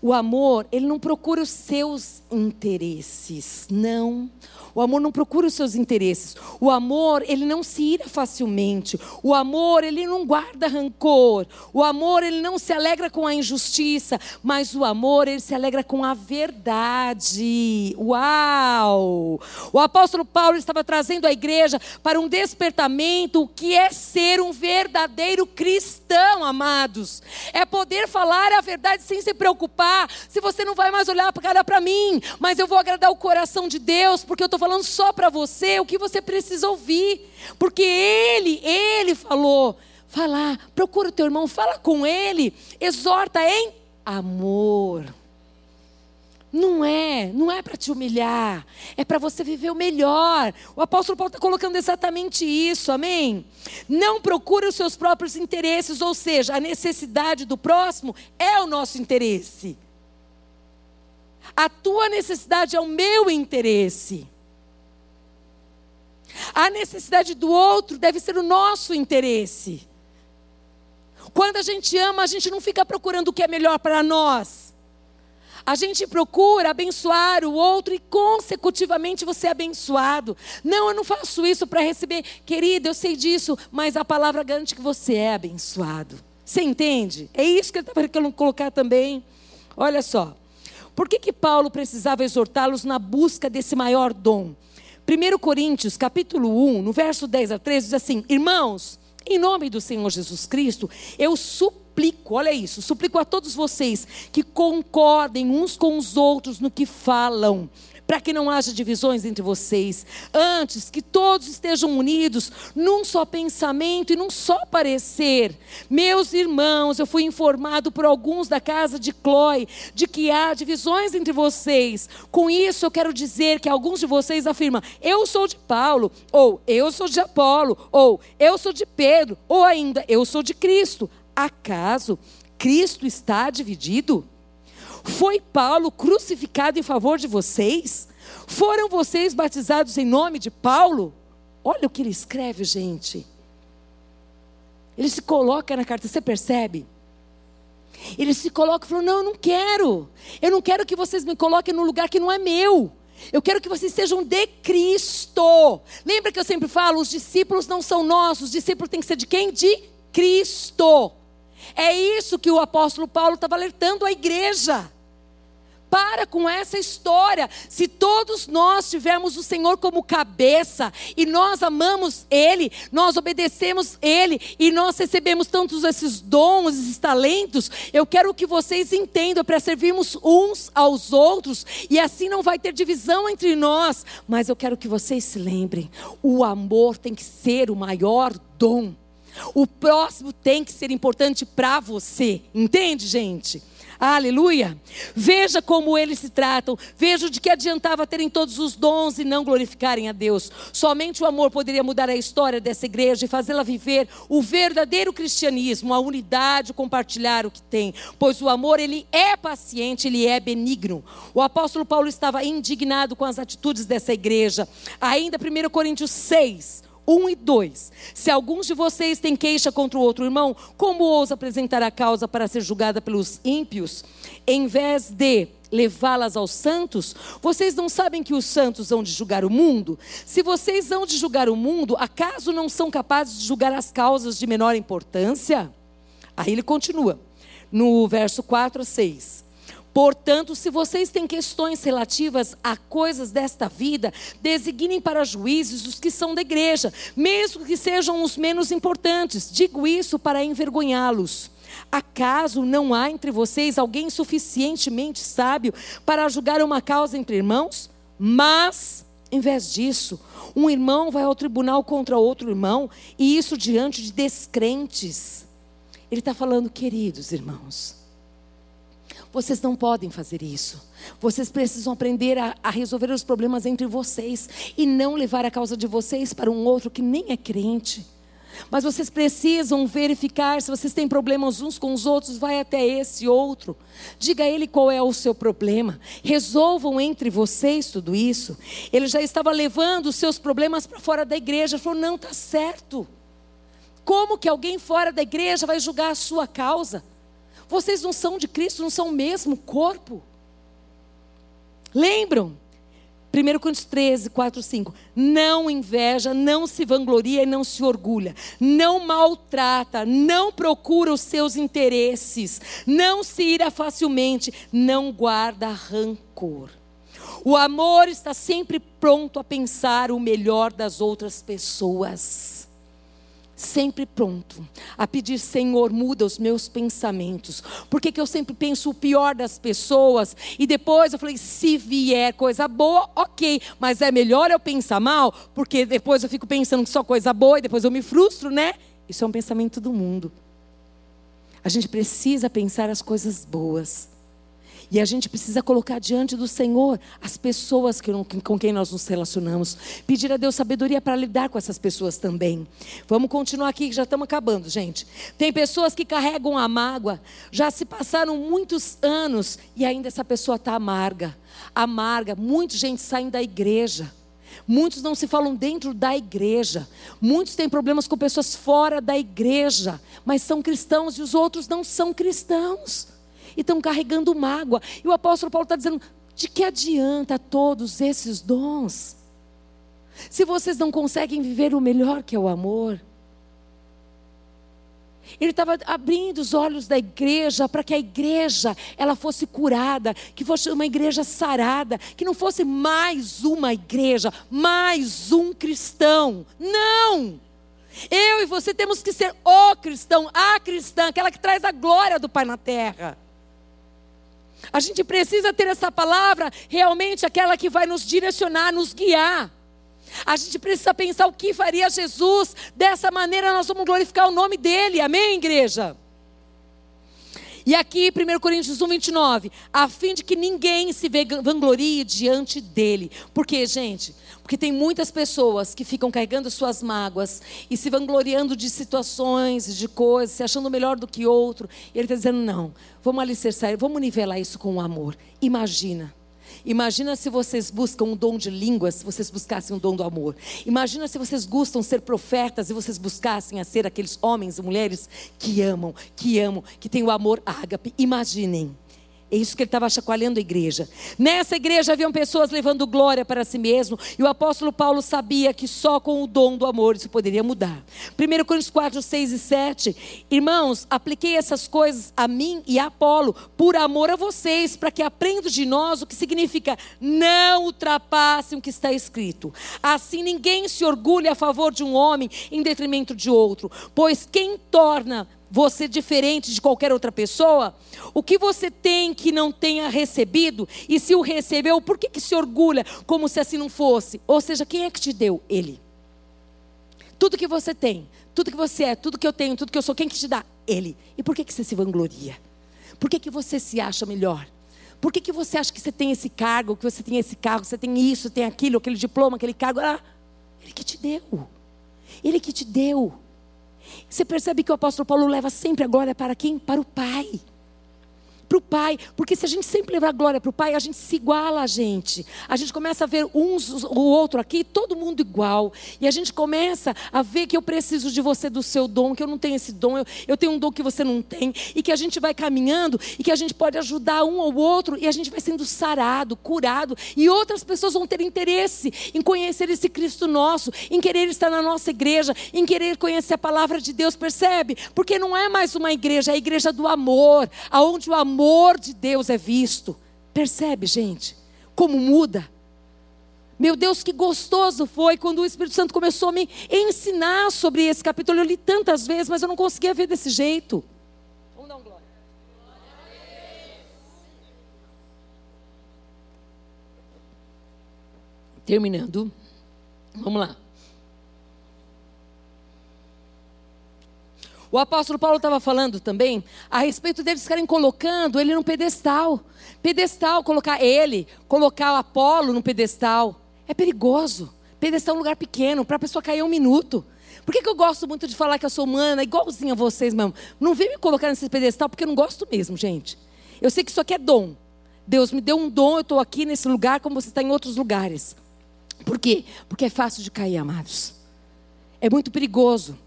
O amor, ele não procura os seus interesses, não. O amor não procura os seus interesses. O amor, ele não se ira facilmente. O amor, ele não guarda rancor. O amor, ele não se alegra com a injustiça, mas o amor, ele se alegra com a verdade. Uau! O apóstolo Paulo estava trazendo a igreja para um despertamento, o que é ser um verdadeiro cristão, amados. É poder falar a verdade sem se preocupar se você não vai mais olhar para para mim, mas eu vou agradar o coração de Deus, porque eu estou falando só para você o que você precisa ouvir. Porque ele, ele falou. Falar, procura o teu irmão, fala com ele, exorta em amor. Não é, não é para te humilhar, é para você viver o melhor. O apóstolo Paulo está colocando exatamente isso, amém? Não procure os seus próprios interesses, ou seja, a necessidade do próximo é o nosso interesse. A tua necessidade é o meu interesse. A necessidade do outro deve ser o nosso interesse. Quando a gente ama, a gente não fica procurando o que é melhor para nós. A gente procura abençoar o outro e, consecutivamente, você é abençoado. Não, eu não faço isso para receber. Querida, eu sei disso, mas a palavra garante que você é abençoado. Você entende? É isso que ele estava querendo colocar também. Olha só. Por que, que Paulo precisava exortá-los na busca desse maior dom? 1 Coríntios, capítulo 1, no verso 10 a 13, diz assim: Irmãos, em nome do Senhor Jesus Cristo, eu suplico, olha isso, suplico a todos vocês que concordem uns com os outros no que falam para que não haja divisões entre vocês. Antes, que todos estejam unidos num só pensamento e num só parecer. Meus irmãos, eu fui informado por alguns da casa de Clói de que há divisões entre vocês. Com isso, eu quero dizer que alguns de vocês afirmam: eu sou de Paulo, ou eu sou de Apolo, ou eu sou de Pedro, ou ainda eu sou de Cristo. Acaso Cristo está dividido? Foi Paulo crucificado em favor de vocês? Foram vocês batizados em nome de Paulo? Olha o que ele escreve, gente. Ele se coloca na carta, você percebe? Ele se coloca e falou: Não, eu não quero. Eu não quero que vocês me coloquem num lugar que não é meu. Eu quero que vocês sejam de Cristo. Lembra que eu sempre falo: os discípulos não são nossos, os discípulos têm que ser de quem? De Cristo. É isso que o apóstolo Paulo estava alertando a igreja. Para com essa história. Se todos nós tivermos o Senhor como cabeça e nós amamos Ele, nós obedecemos Ele e nós recebemos tantos esses dons, esses talentos, eu quero que vocês entendam para servirmos uns aos outros e assim não vai ter divisão entre nós. Mas eu quero que vocês se lembrem: o amor tem que ser o maior dom. O próximo tem que ser importante para você. Entende, gente? Aleluia. Veja como eles se tratam. Veja de que adiantava terem todos os dons e não glorificarem a Deus. Somente o amor poderia mudar a história dessa igreja e fazê-la viver o verdadeiro cristianismo, a unidade, compartilhar o que tem. Pois o amor, ele é paciente, ele é benigno. O apóstolo Paulo estava indignado com as atitudes dessa igreja. Ainda 1 Coríntios 6, 1 e 2. Se alguns de vocês têm queixa contra o outro irmão, como ousa apresentar a causa para ser julgada pelos ímpios, em vez de levá-las aos santos? Vocês não sabem que os santos hão de julgar o mundo? Se vocês hão de julgar o mundo, acaso não são capazes de julgar as causas de menor importância? Aí ele continua, no verso 4 a 6. Portanto, se vocês têm questões relativas a coisas desta vida, designem para juízes os que são da igreja, mesmo que sejam os menos importantes. Digo isso para envergonhá-los. Acaso não há entre vocês alguém suficientemente sábio para julgar uma causa entre irmãos? Mas, em vez disso, um irmão vai ao tribunal contra outro irmão, e isso diante de descrentes. Ele está falando, queridos irmãos, vocês não podem fazer isso. Vocês precisam aprender a, a, resolver os problemas entre vocês e não levar a causa de vocês para um outro que nem é crente. Mas vocês precisam verificar se vocês têm problemas uns com os outros, vai até esse outro. Diga a ele qual é o seu problema. Resolvam entre vocês tudo isso. Ele já estava levando os seus problemas para fora da igreja. Falou: não está certo. Como que alguém fora da igreja vai julgar a sua causa? Vocês não são de Cristo, não são o mesmo corpo. Lembram? 1 Coríntios 13, 4, 5. Não inveja, não se vangloria e não se orgulha. Não maltrata, não procura os seus interesses. Não se ira facilmente, não guarda rancor. O amor está sempre pronto a pensar o melhor das outras pessoas sempre pronto a pedir, Senhor, muda os meus pensamentos. Porque que eu sempre penso o pior das pessoas e depois eu falei, se vier coisa boa, ok, mas é melhor eu pensar mal, porque depois eu fico pensando que só coisa boa e depois eu me frustro, né? Isso é um pensamento do mundo. A gente precisa pensar as coisas boas. E a gente precisa colocar diante do Senhor as pessoas que, com quem nós nos relacionamos. Pedir a Deus sabedoria para lidar com essas pessoas também. Vamos continuar aqui, que já estamos acabando, gente. Tem pessoas que carregam a mágoa, já se passaram muitos anos e ainda essa pessoa está amarga. Amarga. Muita gente saindo da igreja. Muitos não se falam dentro da igreja. Muitos têm problemas com pessoas fora da igreja, mas são cristãos e os outros não são cristãos e estão carregando mágoa. E o apóstolo Paulo está dizendo: de que adianta todos esses dons? Se vocês não conseguem viver o melhor que é o amor. Ele estava abrindo os olhos da igreja para que a igreja ela fosse curada, que fosse uma igreja sarada, que não fosse mais uma igreja, mais um cristão. Não! Eu e você temos que ser o cristão, a cristã, aquela que traz a glória do Pai na terra. A gente precisa ter essa palavra realmente aquela que vai nos direcionar, nos guiar. A gente precisa pensar o que faria Jesus. Dessa maneira nós vamos glorificar o nome dele. Amém, igreja? E aqui, 1 Coríntios 1, 29, a fim de que ninguém se vanglorie diante dele. Por quê, gente? Porque tem muitas pessoas que ficam carregando suas mágoas e se vangloriando de situações, de coisas, se achando melhor do que outro. E ele está dizendo: não, vamos alicerçar, vamos nivelar isso com o amor. Imagina. Imagina se vocês buscam um dom de línguas, se vocês buscassem um dom do amor. Imagina se vocês gostam de ser profetas e vocês buscassem a ser aqueles homens e mulheres que amam, que amam, que têm o amor ágape. Imaginem. É isso que ele estava chacoalhando a igreja. Nessa igreja haviam pessoas levando glória para si mesmo, e o apóstolo Paulo sabia que só com o dom do amor isso poderia mudar. 1 Coríntios 4, 6 e 7. Irmãos, apliquei essas coisas a mim e a Apolo, por amor a vocês, para que aprendam de nós o que significa não ultrapassem o que está escrito. Assim ninguém se orgulha a favor de um homem em detrimento de outro, pois quem torna você diferente de qualquer outra pessoa? O que você tem que não tenha recebido? E se o recebeu, por que, que se orgulha como se assim não fosse? Ou seja, quem é que te deu? Ele. Tudo que você tem, tudo que você é, tudo que eu tenho, tudo que eu sou, quem que te dá? Ele. E por que, que você se vangloria? Por que, que você se acha melhor? Por que, que você acha que você tem esse cargo, que você tem esse carro, que você tem isso, tem aquilo, aquele diploma, aquele cargo? Ah, ele que te deu. Ele que te deu. Você percebe que o apóstolo Paulo leva sempre a glória para quem? Para o Pai para o Pai, porque se a gente sempre levar glória para o Pai, a gente se iguala a gente. A gente começa a ver uns o outro aqui, todo mundo igual. E a gente começa a ver que eu preciso de você, do seu dom, que eu não tenho esse dom, eu, eu tenho um dom que você não tem, e que a gente vai caminhando e que a gente pode ajudar um ao outro e a gente vai sendo sarado, curado, e outras pessoas vão ter interesse em conhecer esse Cristo nosso, em querer estar na nossa igreja, em querer conhecer a palavra de Deus, percebe? Porque não é mais uma igreja, é a igreja do amor, aonde o amor amor de Deus é visto. Percebe, gente? Como muda? Meu Deus, que gostoso foi quando o Espírito Santo começou a me ensinar sobre esse capítulo. Eu li tantas vezes, mas eu não conseguia ver desse jeito. Vamos dar um glória. Terminando. Vamos lá. O apóstolo Paulo estava falando também a respeito deles ficarem colocando ele num pedestal. Pedestal, colocar ele, colocar o Apolo no pedestal. É perigoso. Pedestal é um lugar pequeno, para a pessoa cair um minuto. Por que, que eu gosto muito de falar que eu sou humana, igualzinha a vocês mesmo? Não vem me colocar nesse pedestal, porque eu não gosto mesmo, gente. Eu sei que isso aqui é dom. Deus me deu um dom, eu estou aqui nesse lugar como você está em outros lugares. Por quê? Porque é fácil de cair, amados. É muito perigoso.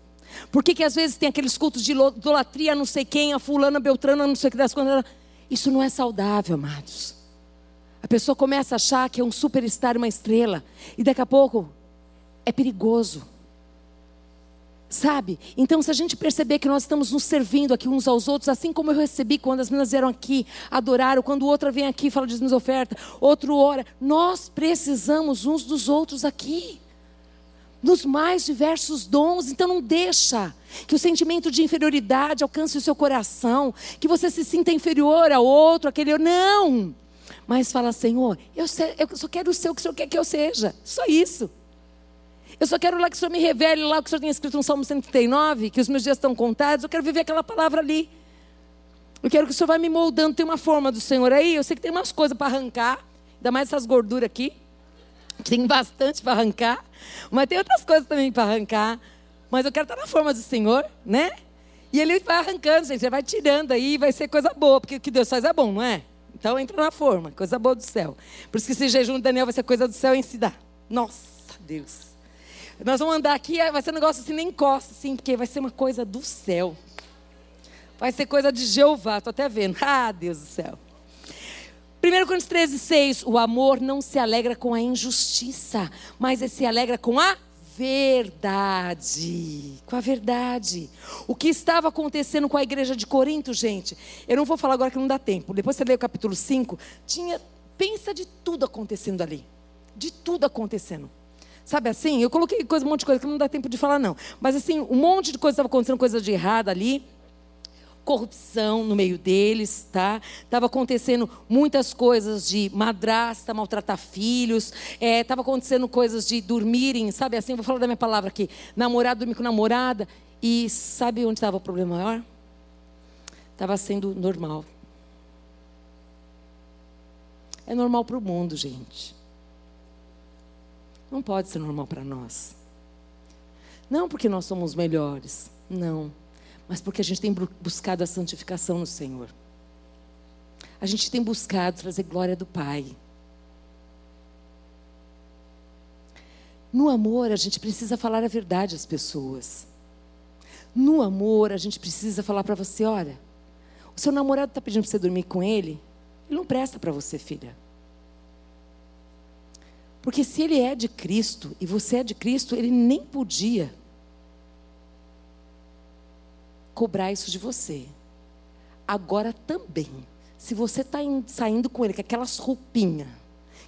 Por que, que às vezes tem aqueles cultos de idolatria, não sei quem, a fulana, beltrana, não sei o que das coisas. Isso não é saudável, amados. A pessoa começa a achar que é um superstar, uma estrela, e daqui a pouco é perigoso. Sabe? Então, se a gente perceber que nós estamos nos servindo aqui uns aos outros, assim como eu recebi quando as meninas vieram aqui, adoraram, quando outra vem aqui fala de oferta, outro ora, nós precisamos uns dos outros aqui nos mais diversos dons, então não deixa que o sentimento de inferioridade alcance o seu coração, que você se sinta inferior ao outro, aquele não. Mas fala, Senhor, eu, sei, eu só quero ser o que o Senhor quer que eu seja. Só isso. Eu só quero lá que o Senhor me revele lá o que o Senhor tem escrito no Salmo 139, que os meus dias estão contados. Eu quero viver aquela palavra ali. Eu quero que o Senhor vai me moldando. Tem uma forma do Senhor aí. Eu sei que tem umas coisas para arrancar. Ainda mais essas gorduras aqui. Tem bastante para arrancar. Mas tem outras coisas também para arrancar. Mas eu quero estar na forma do Senhor, né? E ele vai arrancando, gente. Ele vai tirando aí, vai ser coisa boa. Porque o que Deus faz é bom, não é? Então entra na forma, coisa boa do céu. Por isso que esse jejum de Daniel vai ser coisa do céu em se dar. Nossa, Deus. Nós vamos andar aqui, vai ser um negócio assim, nem encosta, assim, porque vai ser uma coisa do céu. Vai ser coisa de Jeová, estou até vendo. [laughs] Ah, Deus do céu. 1 Coríntios 13, 6. O amor não se alegra com a injustiça, mas se alegra com a verdade. Com a verdade. O que estava acontecendo com a igreja de Corinto, gente? Eu não vou falar agora que não dá tempo. Depois você lê o capítulo 5. Tinha, pensa de tudo acontecendo ali. De tudo acontecendo. Sabe assim? Eu coloquei coisa, um monte de coisa que não dá tempo de falar, não. Mas assim, um monte de coisa estava acontecendo, coisa de errada ali corrupção no meio deles, tá? Tava acontecendo muitas coisas de madrasta maltratar filhos, é, acontecendo coisas de dormirem, sabe assim? Vou falar da minha palavra aqui, namorado dormir com namorada e sabe onde estava o problema maior? Estava sendo normal. É normal para o mundo, gente. Não pode ser normal para nós. Não porque nós somos melhores. Não mas porque a gente tem buscado a santificação no Senhor. A gente tem buscado trazer glória do Pai. No amor, a gente precisa falar a verdade às pessoas. No amor, a gente precisa falar para você: olha, o seu namorado está pedindo para você dormir com ele, ele não presta para você, filha. Porque se ele é de Cristo e você é de Cristo, ele nem podia cobrar isso de você. Agora também, se você está saindo com ele com aquelas roupinhas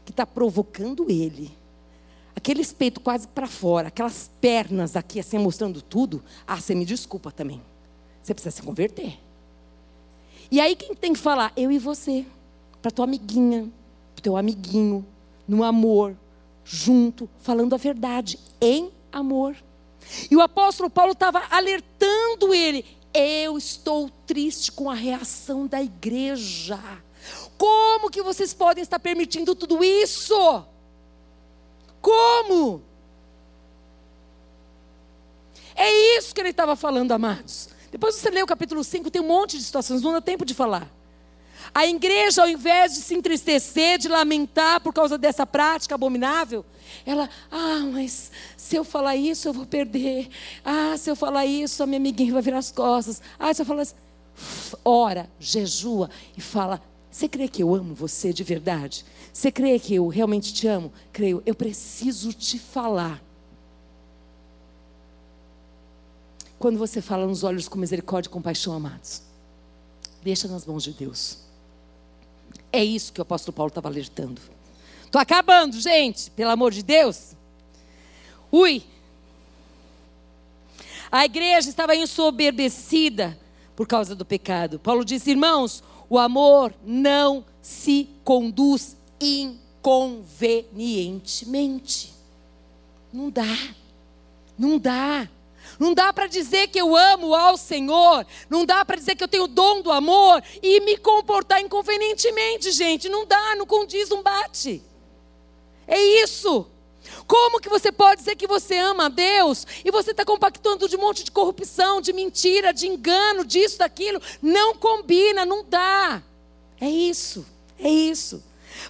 que está provocando ele, aquele peito quase para fora, aquelas pernas aqui assim mostrando tudo, ah, você me desculpa também. Você precisa se converter. E aí quem tem que falar? Eu e você. Para tua amiguinha, para teu amiguinho, no amor, junto, falando a verdade, em amor. E o apóstolo Paulo estava alertando ele: eu estou triste com a reação da igreja. Como que vocês podem estar permitindo tudo isso? Como? É isso que ele estava falando, amados. Depois você lê o capítulo 5, tem um monte de situações, não dá tempo de falar. A igreja, ao invés de se entristecer, de lamentar por causa dessa prática abominável, ela, ah, mas se eu falar isso, eu vou perder. Ah, se eu falar isso, a minha amiguinha vai virar as costas. Ah, se eu falar isso. Ora, jejua e fala: Você crê que eu amo você de verdade? Você crê que eu realmente te amo? Creio, eu preciso te falar. Quando você fala nos olhos com misericórdia e compaixão, amados, deixa nas mãos de Deus. É isso que o apóstolo Paulo estava alertando. Estou acabando, gente, pelo amor de Deus. Ui. A igreja estava ensoberbecida por causa do pecado. Paulo disse: irmãos, o amor não se conduz inconvenientemente. Não dá. Não dá. Não dá para dizer que eu amo ao Senhor, não dá para dizer que eu tenho o dom do amor e me comportar inconvenientemente, gente. Não dá, não condiz, não bate. É isso. Como que você pode dizer que você ama a Deus e você está compactando de um monte de corrupção, de mentira, de engano, disso, daquilo? Não combina, não dá. É isso, é isso.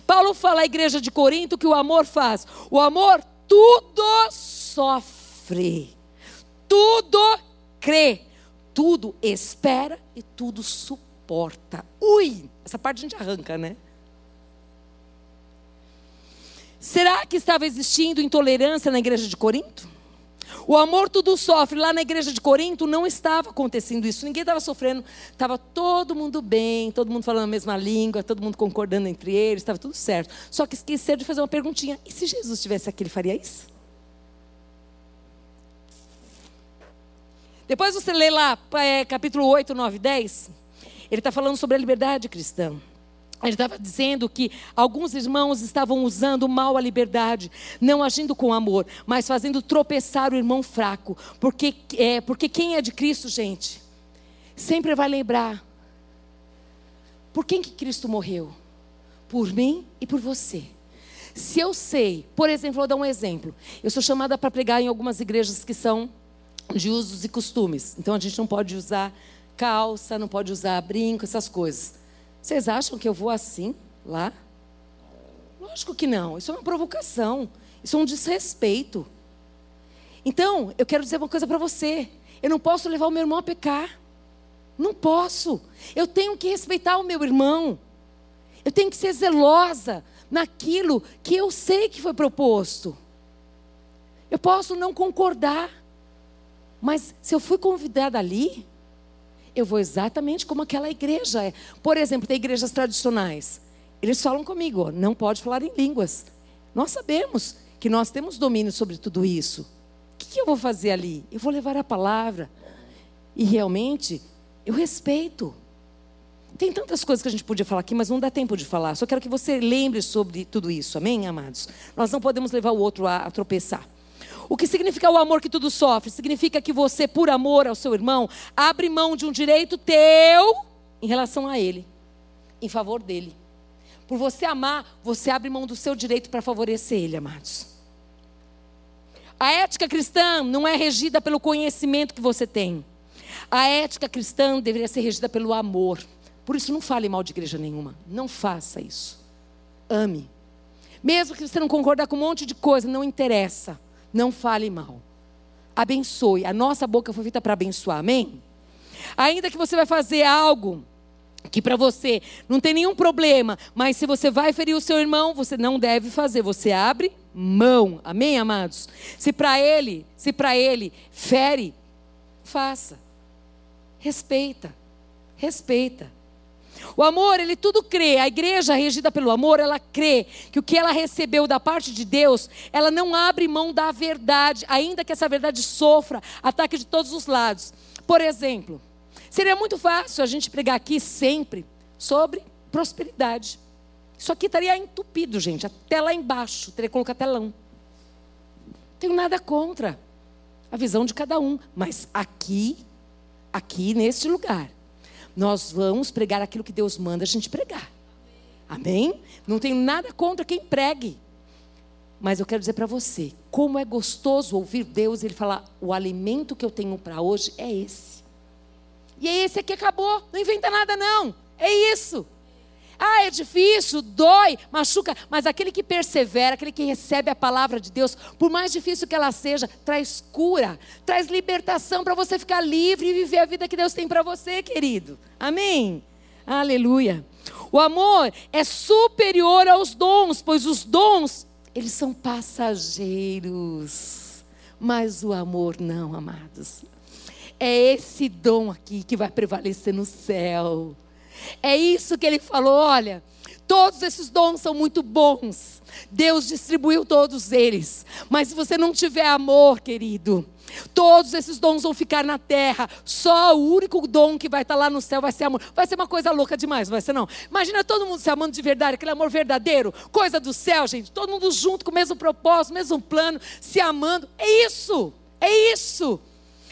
Paulo fala à igreja de Corinto que o amor faz. O amor tudo sofre, tudo crê, tudo espera e tudo suporta. Ui, essa parte a gente arranca, né? Será que estava existindo intolerância na igreja de Corinto? O amor tudo sofre. Lá na igreja de Corinto não estava acontecendo isso. Ninguém estava sofrendo. Estava todo mundo bem, todo mundo falando a mesma língua, todo mundo concordando entre eles, estava tudo certo. Só que esqueceram de fazer uma perguntinha. E se Jesus estivesse aqui, ele faria isso? Depois você lê lá, é, capítulo 8, 9, 10. Ele está falando sobre a liberdade cristã. Ele estava dizendo que alguns irmãos estavam usando mal a liberdade, não agindo com amor, mas fazendo tropeçar o irmão fraco. Porque, é, porque quem é de Cristo, gente, sempre vai lembrar. Por quem que Cristo morreu? Por mim e por você. Se eu sei, por exemplo, vou dar um exemplo. Eu sou chamada para pregar em algumas igrejas que são de usos e costumes. Então a gente não pode usar calça, não pode usar brinco, essas coisas. Vocês acham que eu vou assim lá? Lógico que não. Isso é uma provocação. Isso é um desrespeito. Então, eu quero dizer uma coisa para você. Eu não posso levar o meu irmão a pecar. Não posso. Eu tenho que respeitar o meu irmão. Eu tenho que ser zelosa naquilo que eu sei que foi proposto. Eu posso não concordar. Mas se eu fui convidada ali, eu vou exatamente como aquela igreja é. Por exemplo, tem igrejas tradicionais. Eles falam comigo, não pode falar em línguas. Nós sabemos que nós temos domínio sobre tudo isso. O que, que eu vou fazer ali? Eu vou levar a palavra. E realmente, eu respeito. Tem tantas coisas que a gente podia falar aqui, mas não dá tempo de falar. Só quero que você lembre sobre tudo isso, amém, amados? Nós não podemos levar o outro a, a tropeçar. O que significa o amor que tudo sofre? Significa que você, por amor ao seu irmão, abre mão de um direito teu em relação a ele, em favor dele. Por você amar, você abre mão do seu direito para favorecer ele, amados. A ética cristã não é regida pelo conhecimento que você tem. A ética cristã deveria ser regida pelo amor. Por isso, não fale mal de igreja nenhuma. Não faça isso. Ame. Mesmo que você não concorde com um monte de coisa, não interessa. Não fale mal. Abençoe. A nossa boca foi feita para abençoar. Amém? Ainda que você vai fazer algo que para você não tem nenhum problema, mas se você vai ferir o seu irmão, você não deve fazer. Você abre mão. Amém, amados? Se para ele, se para ele fere, faça. Respeita. Respeita. O amor, ele tudo crê. A igreja regida pelo amor, ela crê que o que ela recebeu da parte de Deus, ela não abre mão da verdade, ainda que essa verdade sofra ataque de todos os lados. Por exemplo, seria muito fácil a gente pregar aqui sempre sobre prosperidade. Isso aqui estaria entupido, gente, até lá embaixo, teria que colocar telão. Não tenho nada contra. a visão de cada um. Mas aqui, aqui neste lugar, nós vamos pregar aquilo que Deus manda a gente pregar. Amém? Não tenho nada contra quem pregue. Mas eu quero dizer para você, como é gostoso ouvir Deus ele falar: o alimento que eu tenho para hoje é esse. E é esse aqui acabou. Não inventa nada, não. É isso. Ah, é difícil, dói, machuca, mas aquele que persevera, aquele que recebe a palavra de Deus, por mais difícil que ela seja, traz cura, traz libertação para você ficar livre e viver a vida que Deus tem para você, querido. Amém? Aleluia. O amor é superior aos dons, pois os dons, eles são passageiros. Mas o amor não, amados. É esse dom aqui que vai prevalecer no céu. É isso que ele falou: olha, todos esses dons são muito bons. Deus distribuiu todos eles. Mas se você não tiver amor, querido, Todos esses dons vão ficar na terra. Só o único dom que vai estar lá no céu vai ser amor. Vai ser uma coisa louca demais, vai ser não? Imagina todo mundo se amando de verdade, aquele amor verdadeiro, coisa do céu, gente. Todo mundo junto com o mesmo propósito, mesmo plano, se amando. É isso. É isso.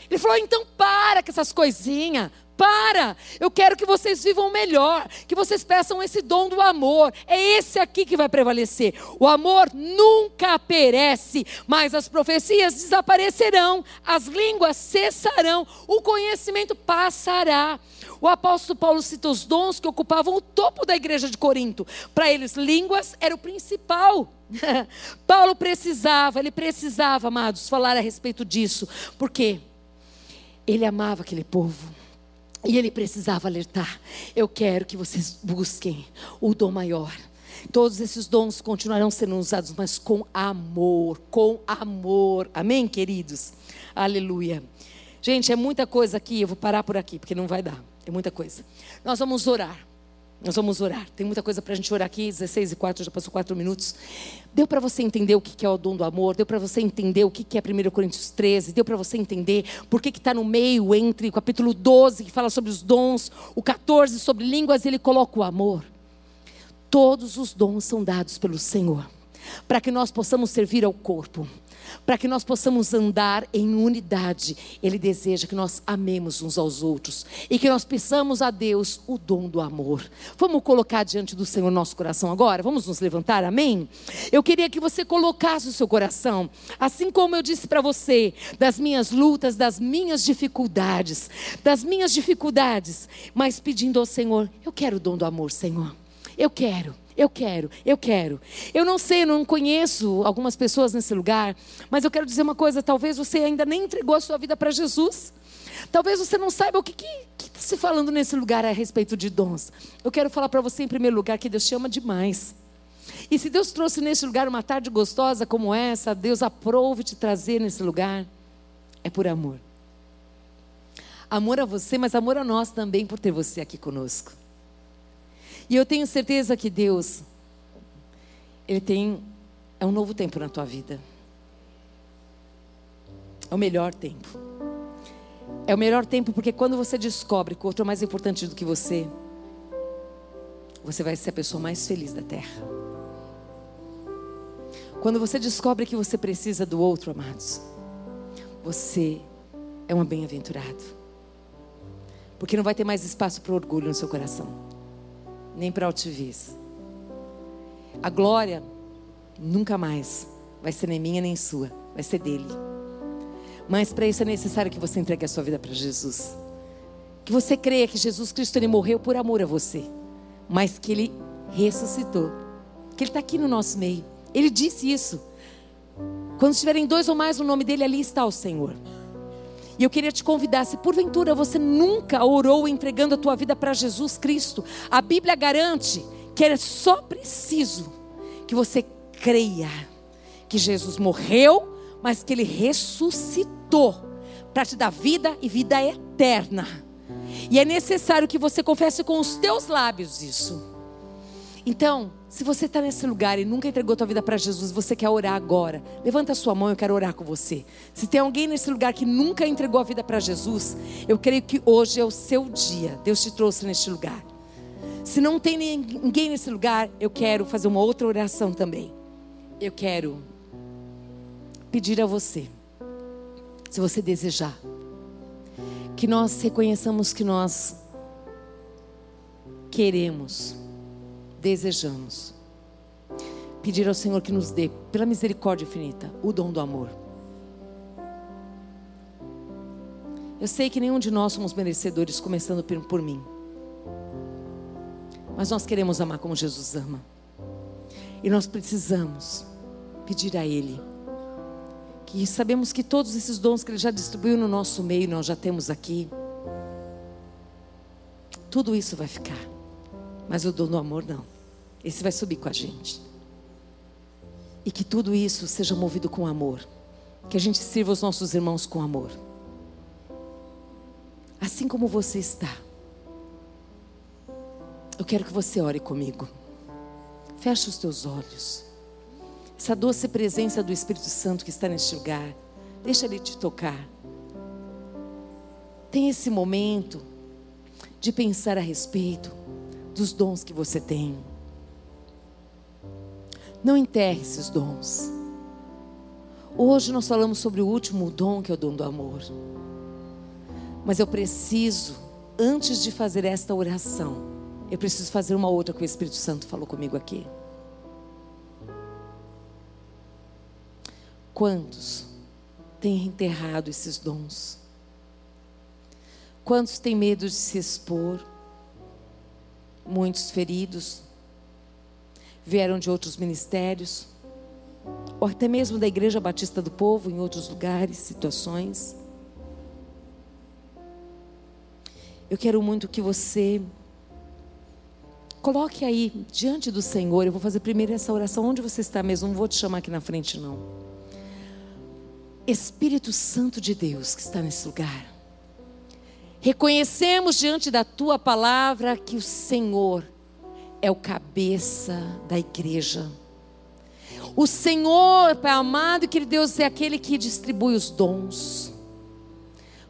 Ele falou: então para com essas coisinhas. Para! Eu quero que vocês vivam melhor, que vocês peçam esse dom do amor. É esse aqui que vai prevalecer. O amor nunca perece, mas as profecias desaparecerão, as línguas cessarão, o conhecimento passará. O apóstolo Paulo cita os dons que ocupavam o topo da igreja de Corinto. Para eles, línguas era o principal. [laughs] Paulo precisava, ele precisava, amados, falar a respeito disso, porque ele amava aquele povo. E ele precisava alertar: eu quero que vocês busquem o dom maior. Todos esses dons continuarão sendo usados, mas com amor, com amor. Amém, queridos? Aleluia. Gente, é muita coisa aqui, eu vou parar por aqui, porque não vai dar. É muita coisa. Nós vamos orar. Nós vamos orar. Tem muita coisa para a gente orar aqui, 16 e 4, já passou 4 minutos. Deu para você entender o que é o dom do amor? Deu para você entender o que é 1 Coríntios 13? Deu para você entender por que está no meio entre o capítulo 12, que fala sobre os dons, o 14 sobre línguas, ele coloca o amor. Todos os dons são dados pelo Senhor, para que nós possamos servir ao corpo para que nós possamos andar em unidade. Ele deseja que nós amemos uns aos outros e que nós peçamos a Deus o dom do amor. Vamos colocar diante do Senhor nosso coração agora? Vamos nos levantar, amém? Eu queria que você colocasse o seu coração, assim como eu disse para você, das minhas lutas, das minhas dificuldades, das minhas dificuldades, mas pedindo ao Senhor: eu quero o dom do amor, Senhor. Eu quero. Eu quero, eu quero. Eu não sei, não conheço algumas pessoas nesse lugar, mas eu quero dizer uma coisa: talvez você ainda nem entregou a sua vida para Jesus. Talvez você não saiba o que está se falando nesse lugar a respeito de dons. Eu quero falar para você, em primeiro lugar, que Deus te ama demais. E se Deus trouxe nesse lugar uma tarde gostosa como essa, Deus aprove te trazer nesse lugar, é por amor. Amor a você, mas amor a nós também por ter você aqui conosco. E eu tenho certeza que Deus, Ele tem, é um novo tempo na tua vida. É o melhor tempo. É o melhor tempo porque quando você descobre que o outro é mais importante do que você, você vai ser a pessoa mais feliz da terra. Quando você descobre que você precisa do outro, amados, você é um bem-aventurado. Porque não vai ter mais espaço para orgulho no seu coração nem para altivez. A glória nunca mais vai ser nem minha nem sua, vai ser dele. Mas para isso é necessário que você entregue a sua vida para Jesus. Que você creia que Jesus Cristo ele morreu por amor a você, mas que ele ressuscitou. Que ele está aqui no nosso meio. Ele disse isso. Quando estiverem dois ou mais no nome dele, ali está o Senhor. E eu queria te convidar, se porventura você nunca orou entregando a tua vida para Jesus Cristo, a Bíblia garante que é só preciso que você creia que Jesus morreu, mas que ele ressuscitou para te dar vida e vida eterna. E é necessário que você confesse com os teus lábios isso. Então, se você está nesse lugar e nunca entregou tua vida para Jesus, você quer orar agora, levanta a sua mão, eu quero orar com você. Se tem alguém nesse lugar que nunca entregou a vida para Jesus, eu creio que hoje é o seu dia. Deus te trouxe neste lugar. Se não tem ninguém nesse lugar, eu quero fazer uma outra oração também. Eu quero pedir a você Se você desejar. Que nós reconheçamos que nós queremos, desejamos. Pedir ao Senhor que nos dê, pela misericórdia infinita, o dom do amor. Eu sei que nenhum de nós somos merecedores, começando por, mim. Mas nós queremos amar como Jesus ama. E nós precisamos pedir a Ele. Que sabemos que todos esses dons que Ele já distribuiu no nosso meio, nós já temos aqui. Tudo isso vai ficar. Mas o dom do amor não. Esse vai subir com a gente. E que tudo isso seja movido com amor. Que a gente sirva os nossos irmãos com amor assim como você está. Eu quero que você ore comigo. Feche os teus olhos. Essa doce presença do Espírito Santo que está neste lugar, deixa ele te tocar. Tem esse momento de pensar a respeito dos dons que você tem. Não enterre esses dons. Hoje nós falamos sobre o último dom, que é o dom do amor. Mas eu preciso, antes de fazer esta oração, eu preciso fazer uma outra que o Espírito Santo falou comigo aqui. Quantos têm enterrado esses dons? Quantos têm medo de se expor? Muitos feridos vieram de outros ministérios, ou até mesmo da Igreja Batista do Povo, em outros lugares, situações. Eu quero muito que você coloque aí diante do Senhor. Eu vou fazer primeiro essa oração onde você está mesmo. Não vou te chamar aqui na frente, não. Espírito Santo de Deus que está nesse lugar. Reconhecemos diante da tua palavra que o Senhor é o cabeça da igreja. O Senhor, Pai amado e querido Deus, é aquele que distribui os dons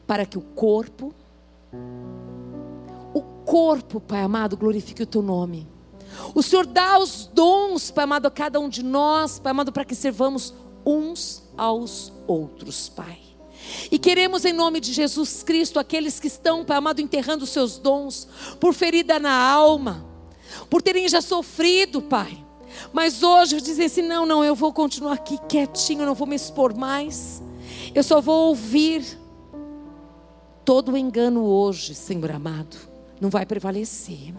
para que o corpo corpo, Pai amado, glorifique o teu nome. O Senhor dá os dons, Pai amado, a cada um de nós, Pai amado, para que servamos uns aos outros, Pai. E queremos em nome de Jesus Cristo, aqueles que estão, Pai amado, enterrando seus dons, por ferida na alma, por terem já sofrido, Pai. Mas hoje dizem assim: não, não, eu vou continuar aqui quietinho, não vou me expor mais. Eu só vou ouvir todo o engano hoje, Senhor amado não vai prevalecer.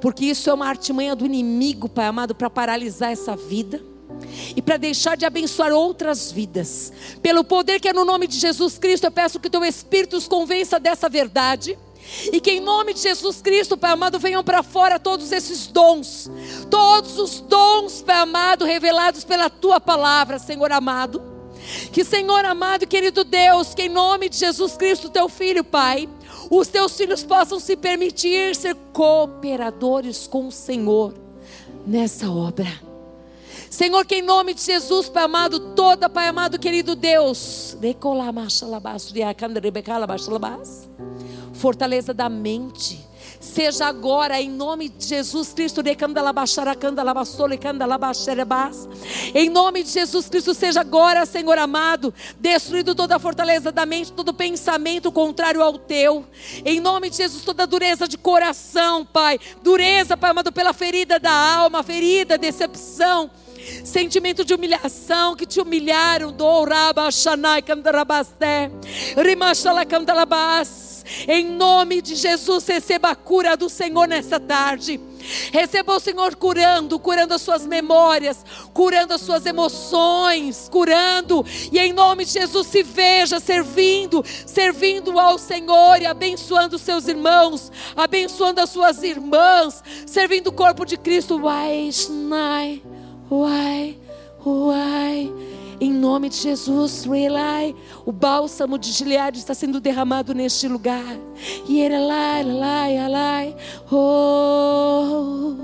Porque isso é uma artimanha do inimigo, Pai amado, para paralisar essa vida e para deixar de abençoar outras vidas. Pelo poder que é no nome de Jesus Cristo, eu peço que teu Espírito os convença dessa verdade. E que em nome de Jesus Cristo, Pai amado, venham para fora todos esses dons, todos os dons, Pai amado, revelados pela tua palavra, Senhor amado. Que, Senhor amado e querido Deus, que em nome de Jesus Cristo, teu filho, Pai, os teus filhos possam se permitir ser cooperadores com o Senhor nessa obra. Senhor, que em nome de Jesus, Pai amado, toda, Pai amado, querido Deus, fortaleza da mente, Seja agora, em nome de Jesus Cristo, em nome de Jesus Cristo, seja agora, Senhor amado, destruído toda a fortaleza da mente, todo pensamento contrário ao teu. Em nome de Jesus, toda dureza de coração, Pai. Dureza, Pai amado, pela ferida da alma, ferida, decepção sentimento de humilhação que te humilharam, do Raba Shanai Kandarabasté, Rimashala Kandalabas. Em nome de Jesus, receba a cura do Senhor nessa tarde. Receba o Senhor curando, curando as suas memórias, curando as suas emoções, curando. E em nome de Jesus se veja servindo, servindo ao Senhor e abençoando seus irmãos, abençoando as suas irmãs, servindo o corpo de Cristo. Uai, uai. Em nome de Jesus, relai, o bálsamo de Gileade está sendo derramado neste lugar. E ele lá, lá, lá, oh.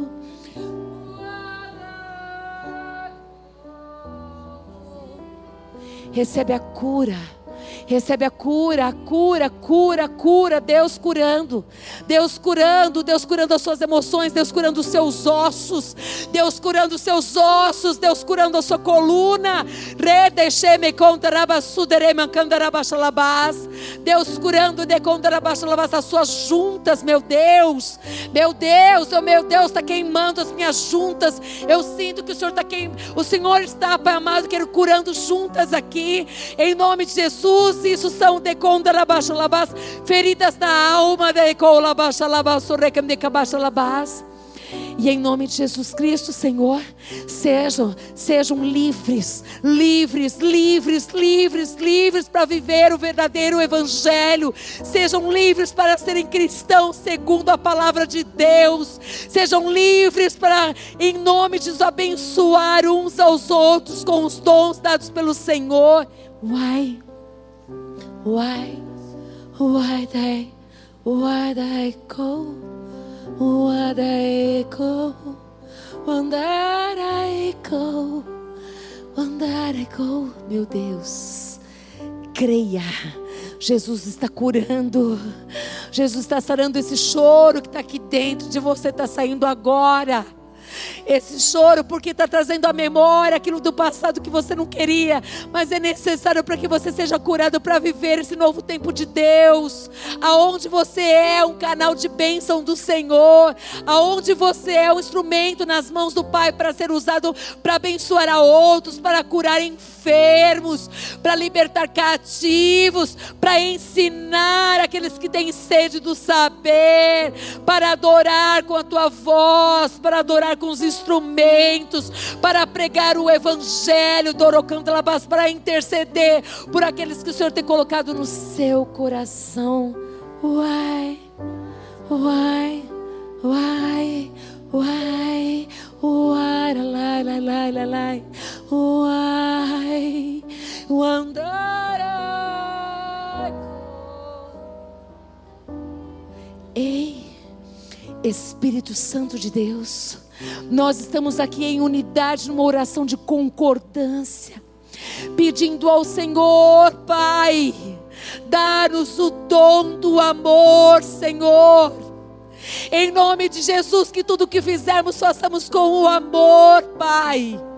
Recebe a cura Recebe a cura, a cura, cura, cura. Deus curando. Deus curando, Deus curando as suas emoções, Deus curando os seus ossos, Deus curando os seus ossos, Deus curando a sua coluna. Deus curando as suas juntas, meu Deus. Meu Deus, oh meu Deus, está queimando as minhas juntas. Eu sinto que o Senhor está queimando. O Senhor está, Pai amado, quero curando juntas aqui. Em nome de Jesus, isso são feridas na alma de e em nome de Jesus Cristo, Senhor, sejam, sejam livres, livres, livres, livres, livres para viver o verdadeiro Evangelho. Sejam livres para serem cristãos segundo a palavra de Deus. Sejam livres para, em nome de Jesus, abençoar uns aos outros com os dons dados pelo Senhor. Why? Why? Why they? Why they go? Where I go, where I go, where I go, meu Deus, creia. Jesus está curando, Jesus está sarando esse choro que está aqui dentro de você, está saindo agora esse choro, porque está trazendo à memória aquilo do passado que você não queria, mas é necessário para que você seja curado para viver esse novo tempo de Deus, aonde você é um canal de bênção do Senhor, aonde você é um instrumento nas mãos do Pai para ser usado para abençoar a outros, para curar enfermos, para libertar cativos, para ensinar aqueles que têm sede do saber, para adorar com a tua voz, para adorar com os instrumentos para pregar o Evangelho, Dorocandalabás, para interceder por aqueles que o Senhor tem colocado no seu coração. Uai, uai, uai, uai, uai, lai, lai, lai, lai, lai, uai, uandarai. Ei, Espírito Santo de Deus, nós estamos aqui em unidade, numa oração de concordância, pedindo ao Senhor, Pai, dar-nos o dom do amor, Senhor. Em nome de Jesus, que tudo que fizermos façamos com o amor, Pai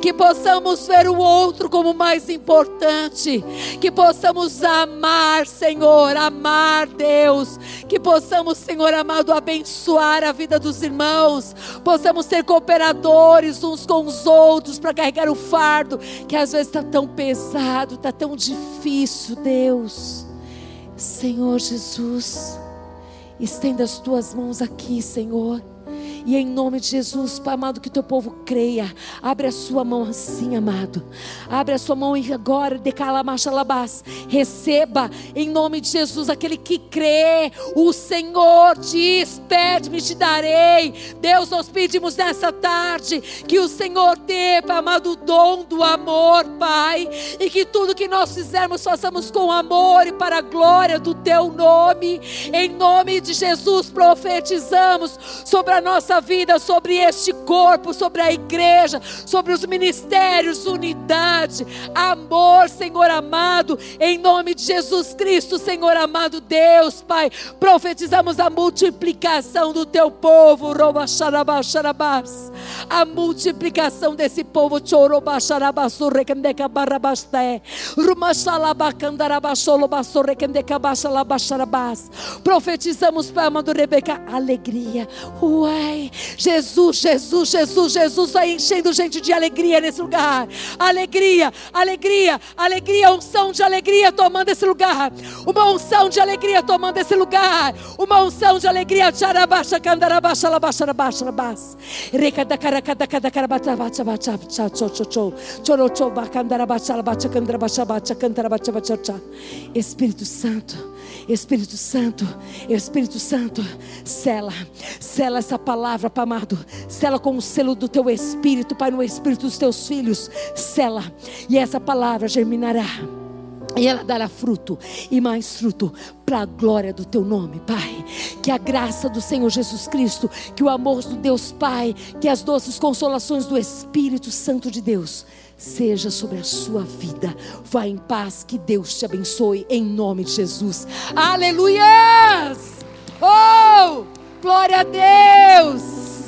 que possamos ver o outro como mais importante, que possamos amar, Senhor, amar Deus, que possamos, Senhor amado, abençoar a vida dos irmãos, possamos ser cooperadores uns com os outros para carregar o fardo que às vezes está tão pesado, está tão difícil, Deus. Senhor Jesus, estenda as tuas mãos aqui, Senhor. E em nome de Jesus, Pai amado, que teu povo creia. Abre a sua mão assim, amado. Abre a sua mão e agora, decalamashalabás. Receba em nome de Jesus aquele que crê. O Senhor diz: Pede-me, te darei. Deus, nós pedimos nessa tarde que o Senhor dê, Pai amado, o dom do amor, Pai. E que tudo que nós fizermos, façamos com amor e para a glória do teu nome. Em nome de Jesus, profetizamos sobre a nossa nossa vida, sobre este corpo, sobre a igreja, sobre os ministérios, unidade, amor, Senhor amado, em nome de Jesus Cristo, Senhor amado Deus, Pai, profetizamos a multiplicação do teu povo, a multiplicação desse povo, profetizamos, Pai amado Rebeca, alegria, Jesus, Jesus, Jesus, Jesus vai enchendo gente de alegria nesse lugar. Alegria, alegria, alegria, unção de alegria tomando esse lugar. Uma unção de alegria tomando esse lugar. Uma unção de alegria. Tcharabaixa, candarabaixa, labaixa, labaixa, labaixa. Recada, caracada, cada carabata, bacha, bacha, bacha, cho, cho, cho. Choro, cho, bacandarabacha, labacha, candarabacha, bacha, cantarabacha, bacha, Espírito Santo. Espírito Santo, Espírito Santo, sela, sela essa palavra, Pai amado, sela com o selo do teu Espírito, Pai, no Espírito dos teus filhos, sela, e essa palavra germinará e ela dará fruto e mais fruto para a glória do teu nome, Pai. Que a graça do Senhor Jesus Cristo, que o amor do Deus Pai, que as doces consolações do Espírito Santo de Deus seja sobre a sua vida. Vá em paz, que Deus te abençoe em nome de Jesus. Aleluias! Oh! Glória a Deus!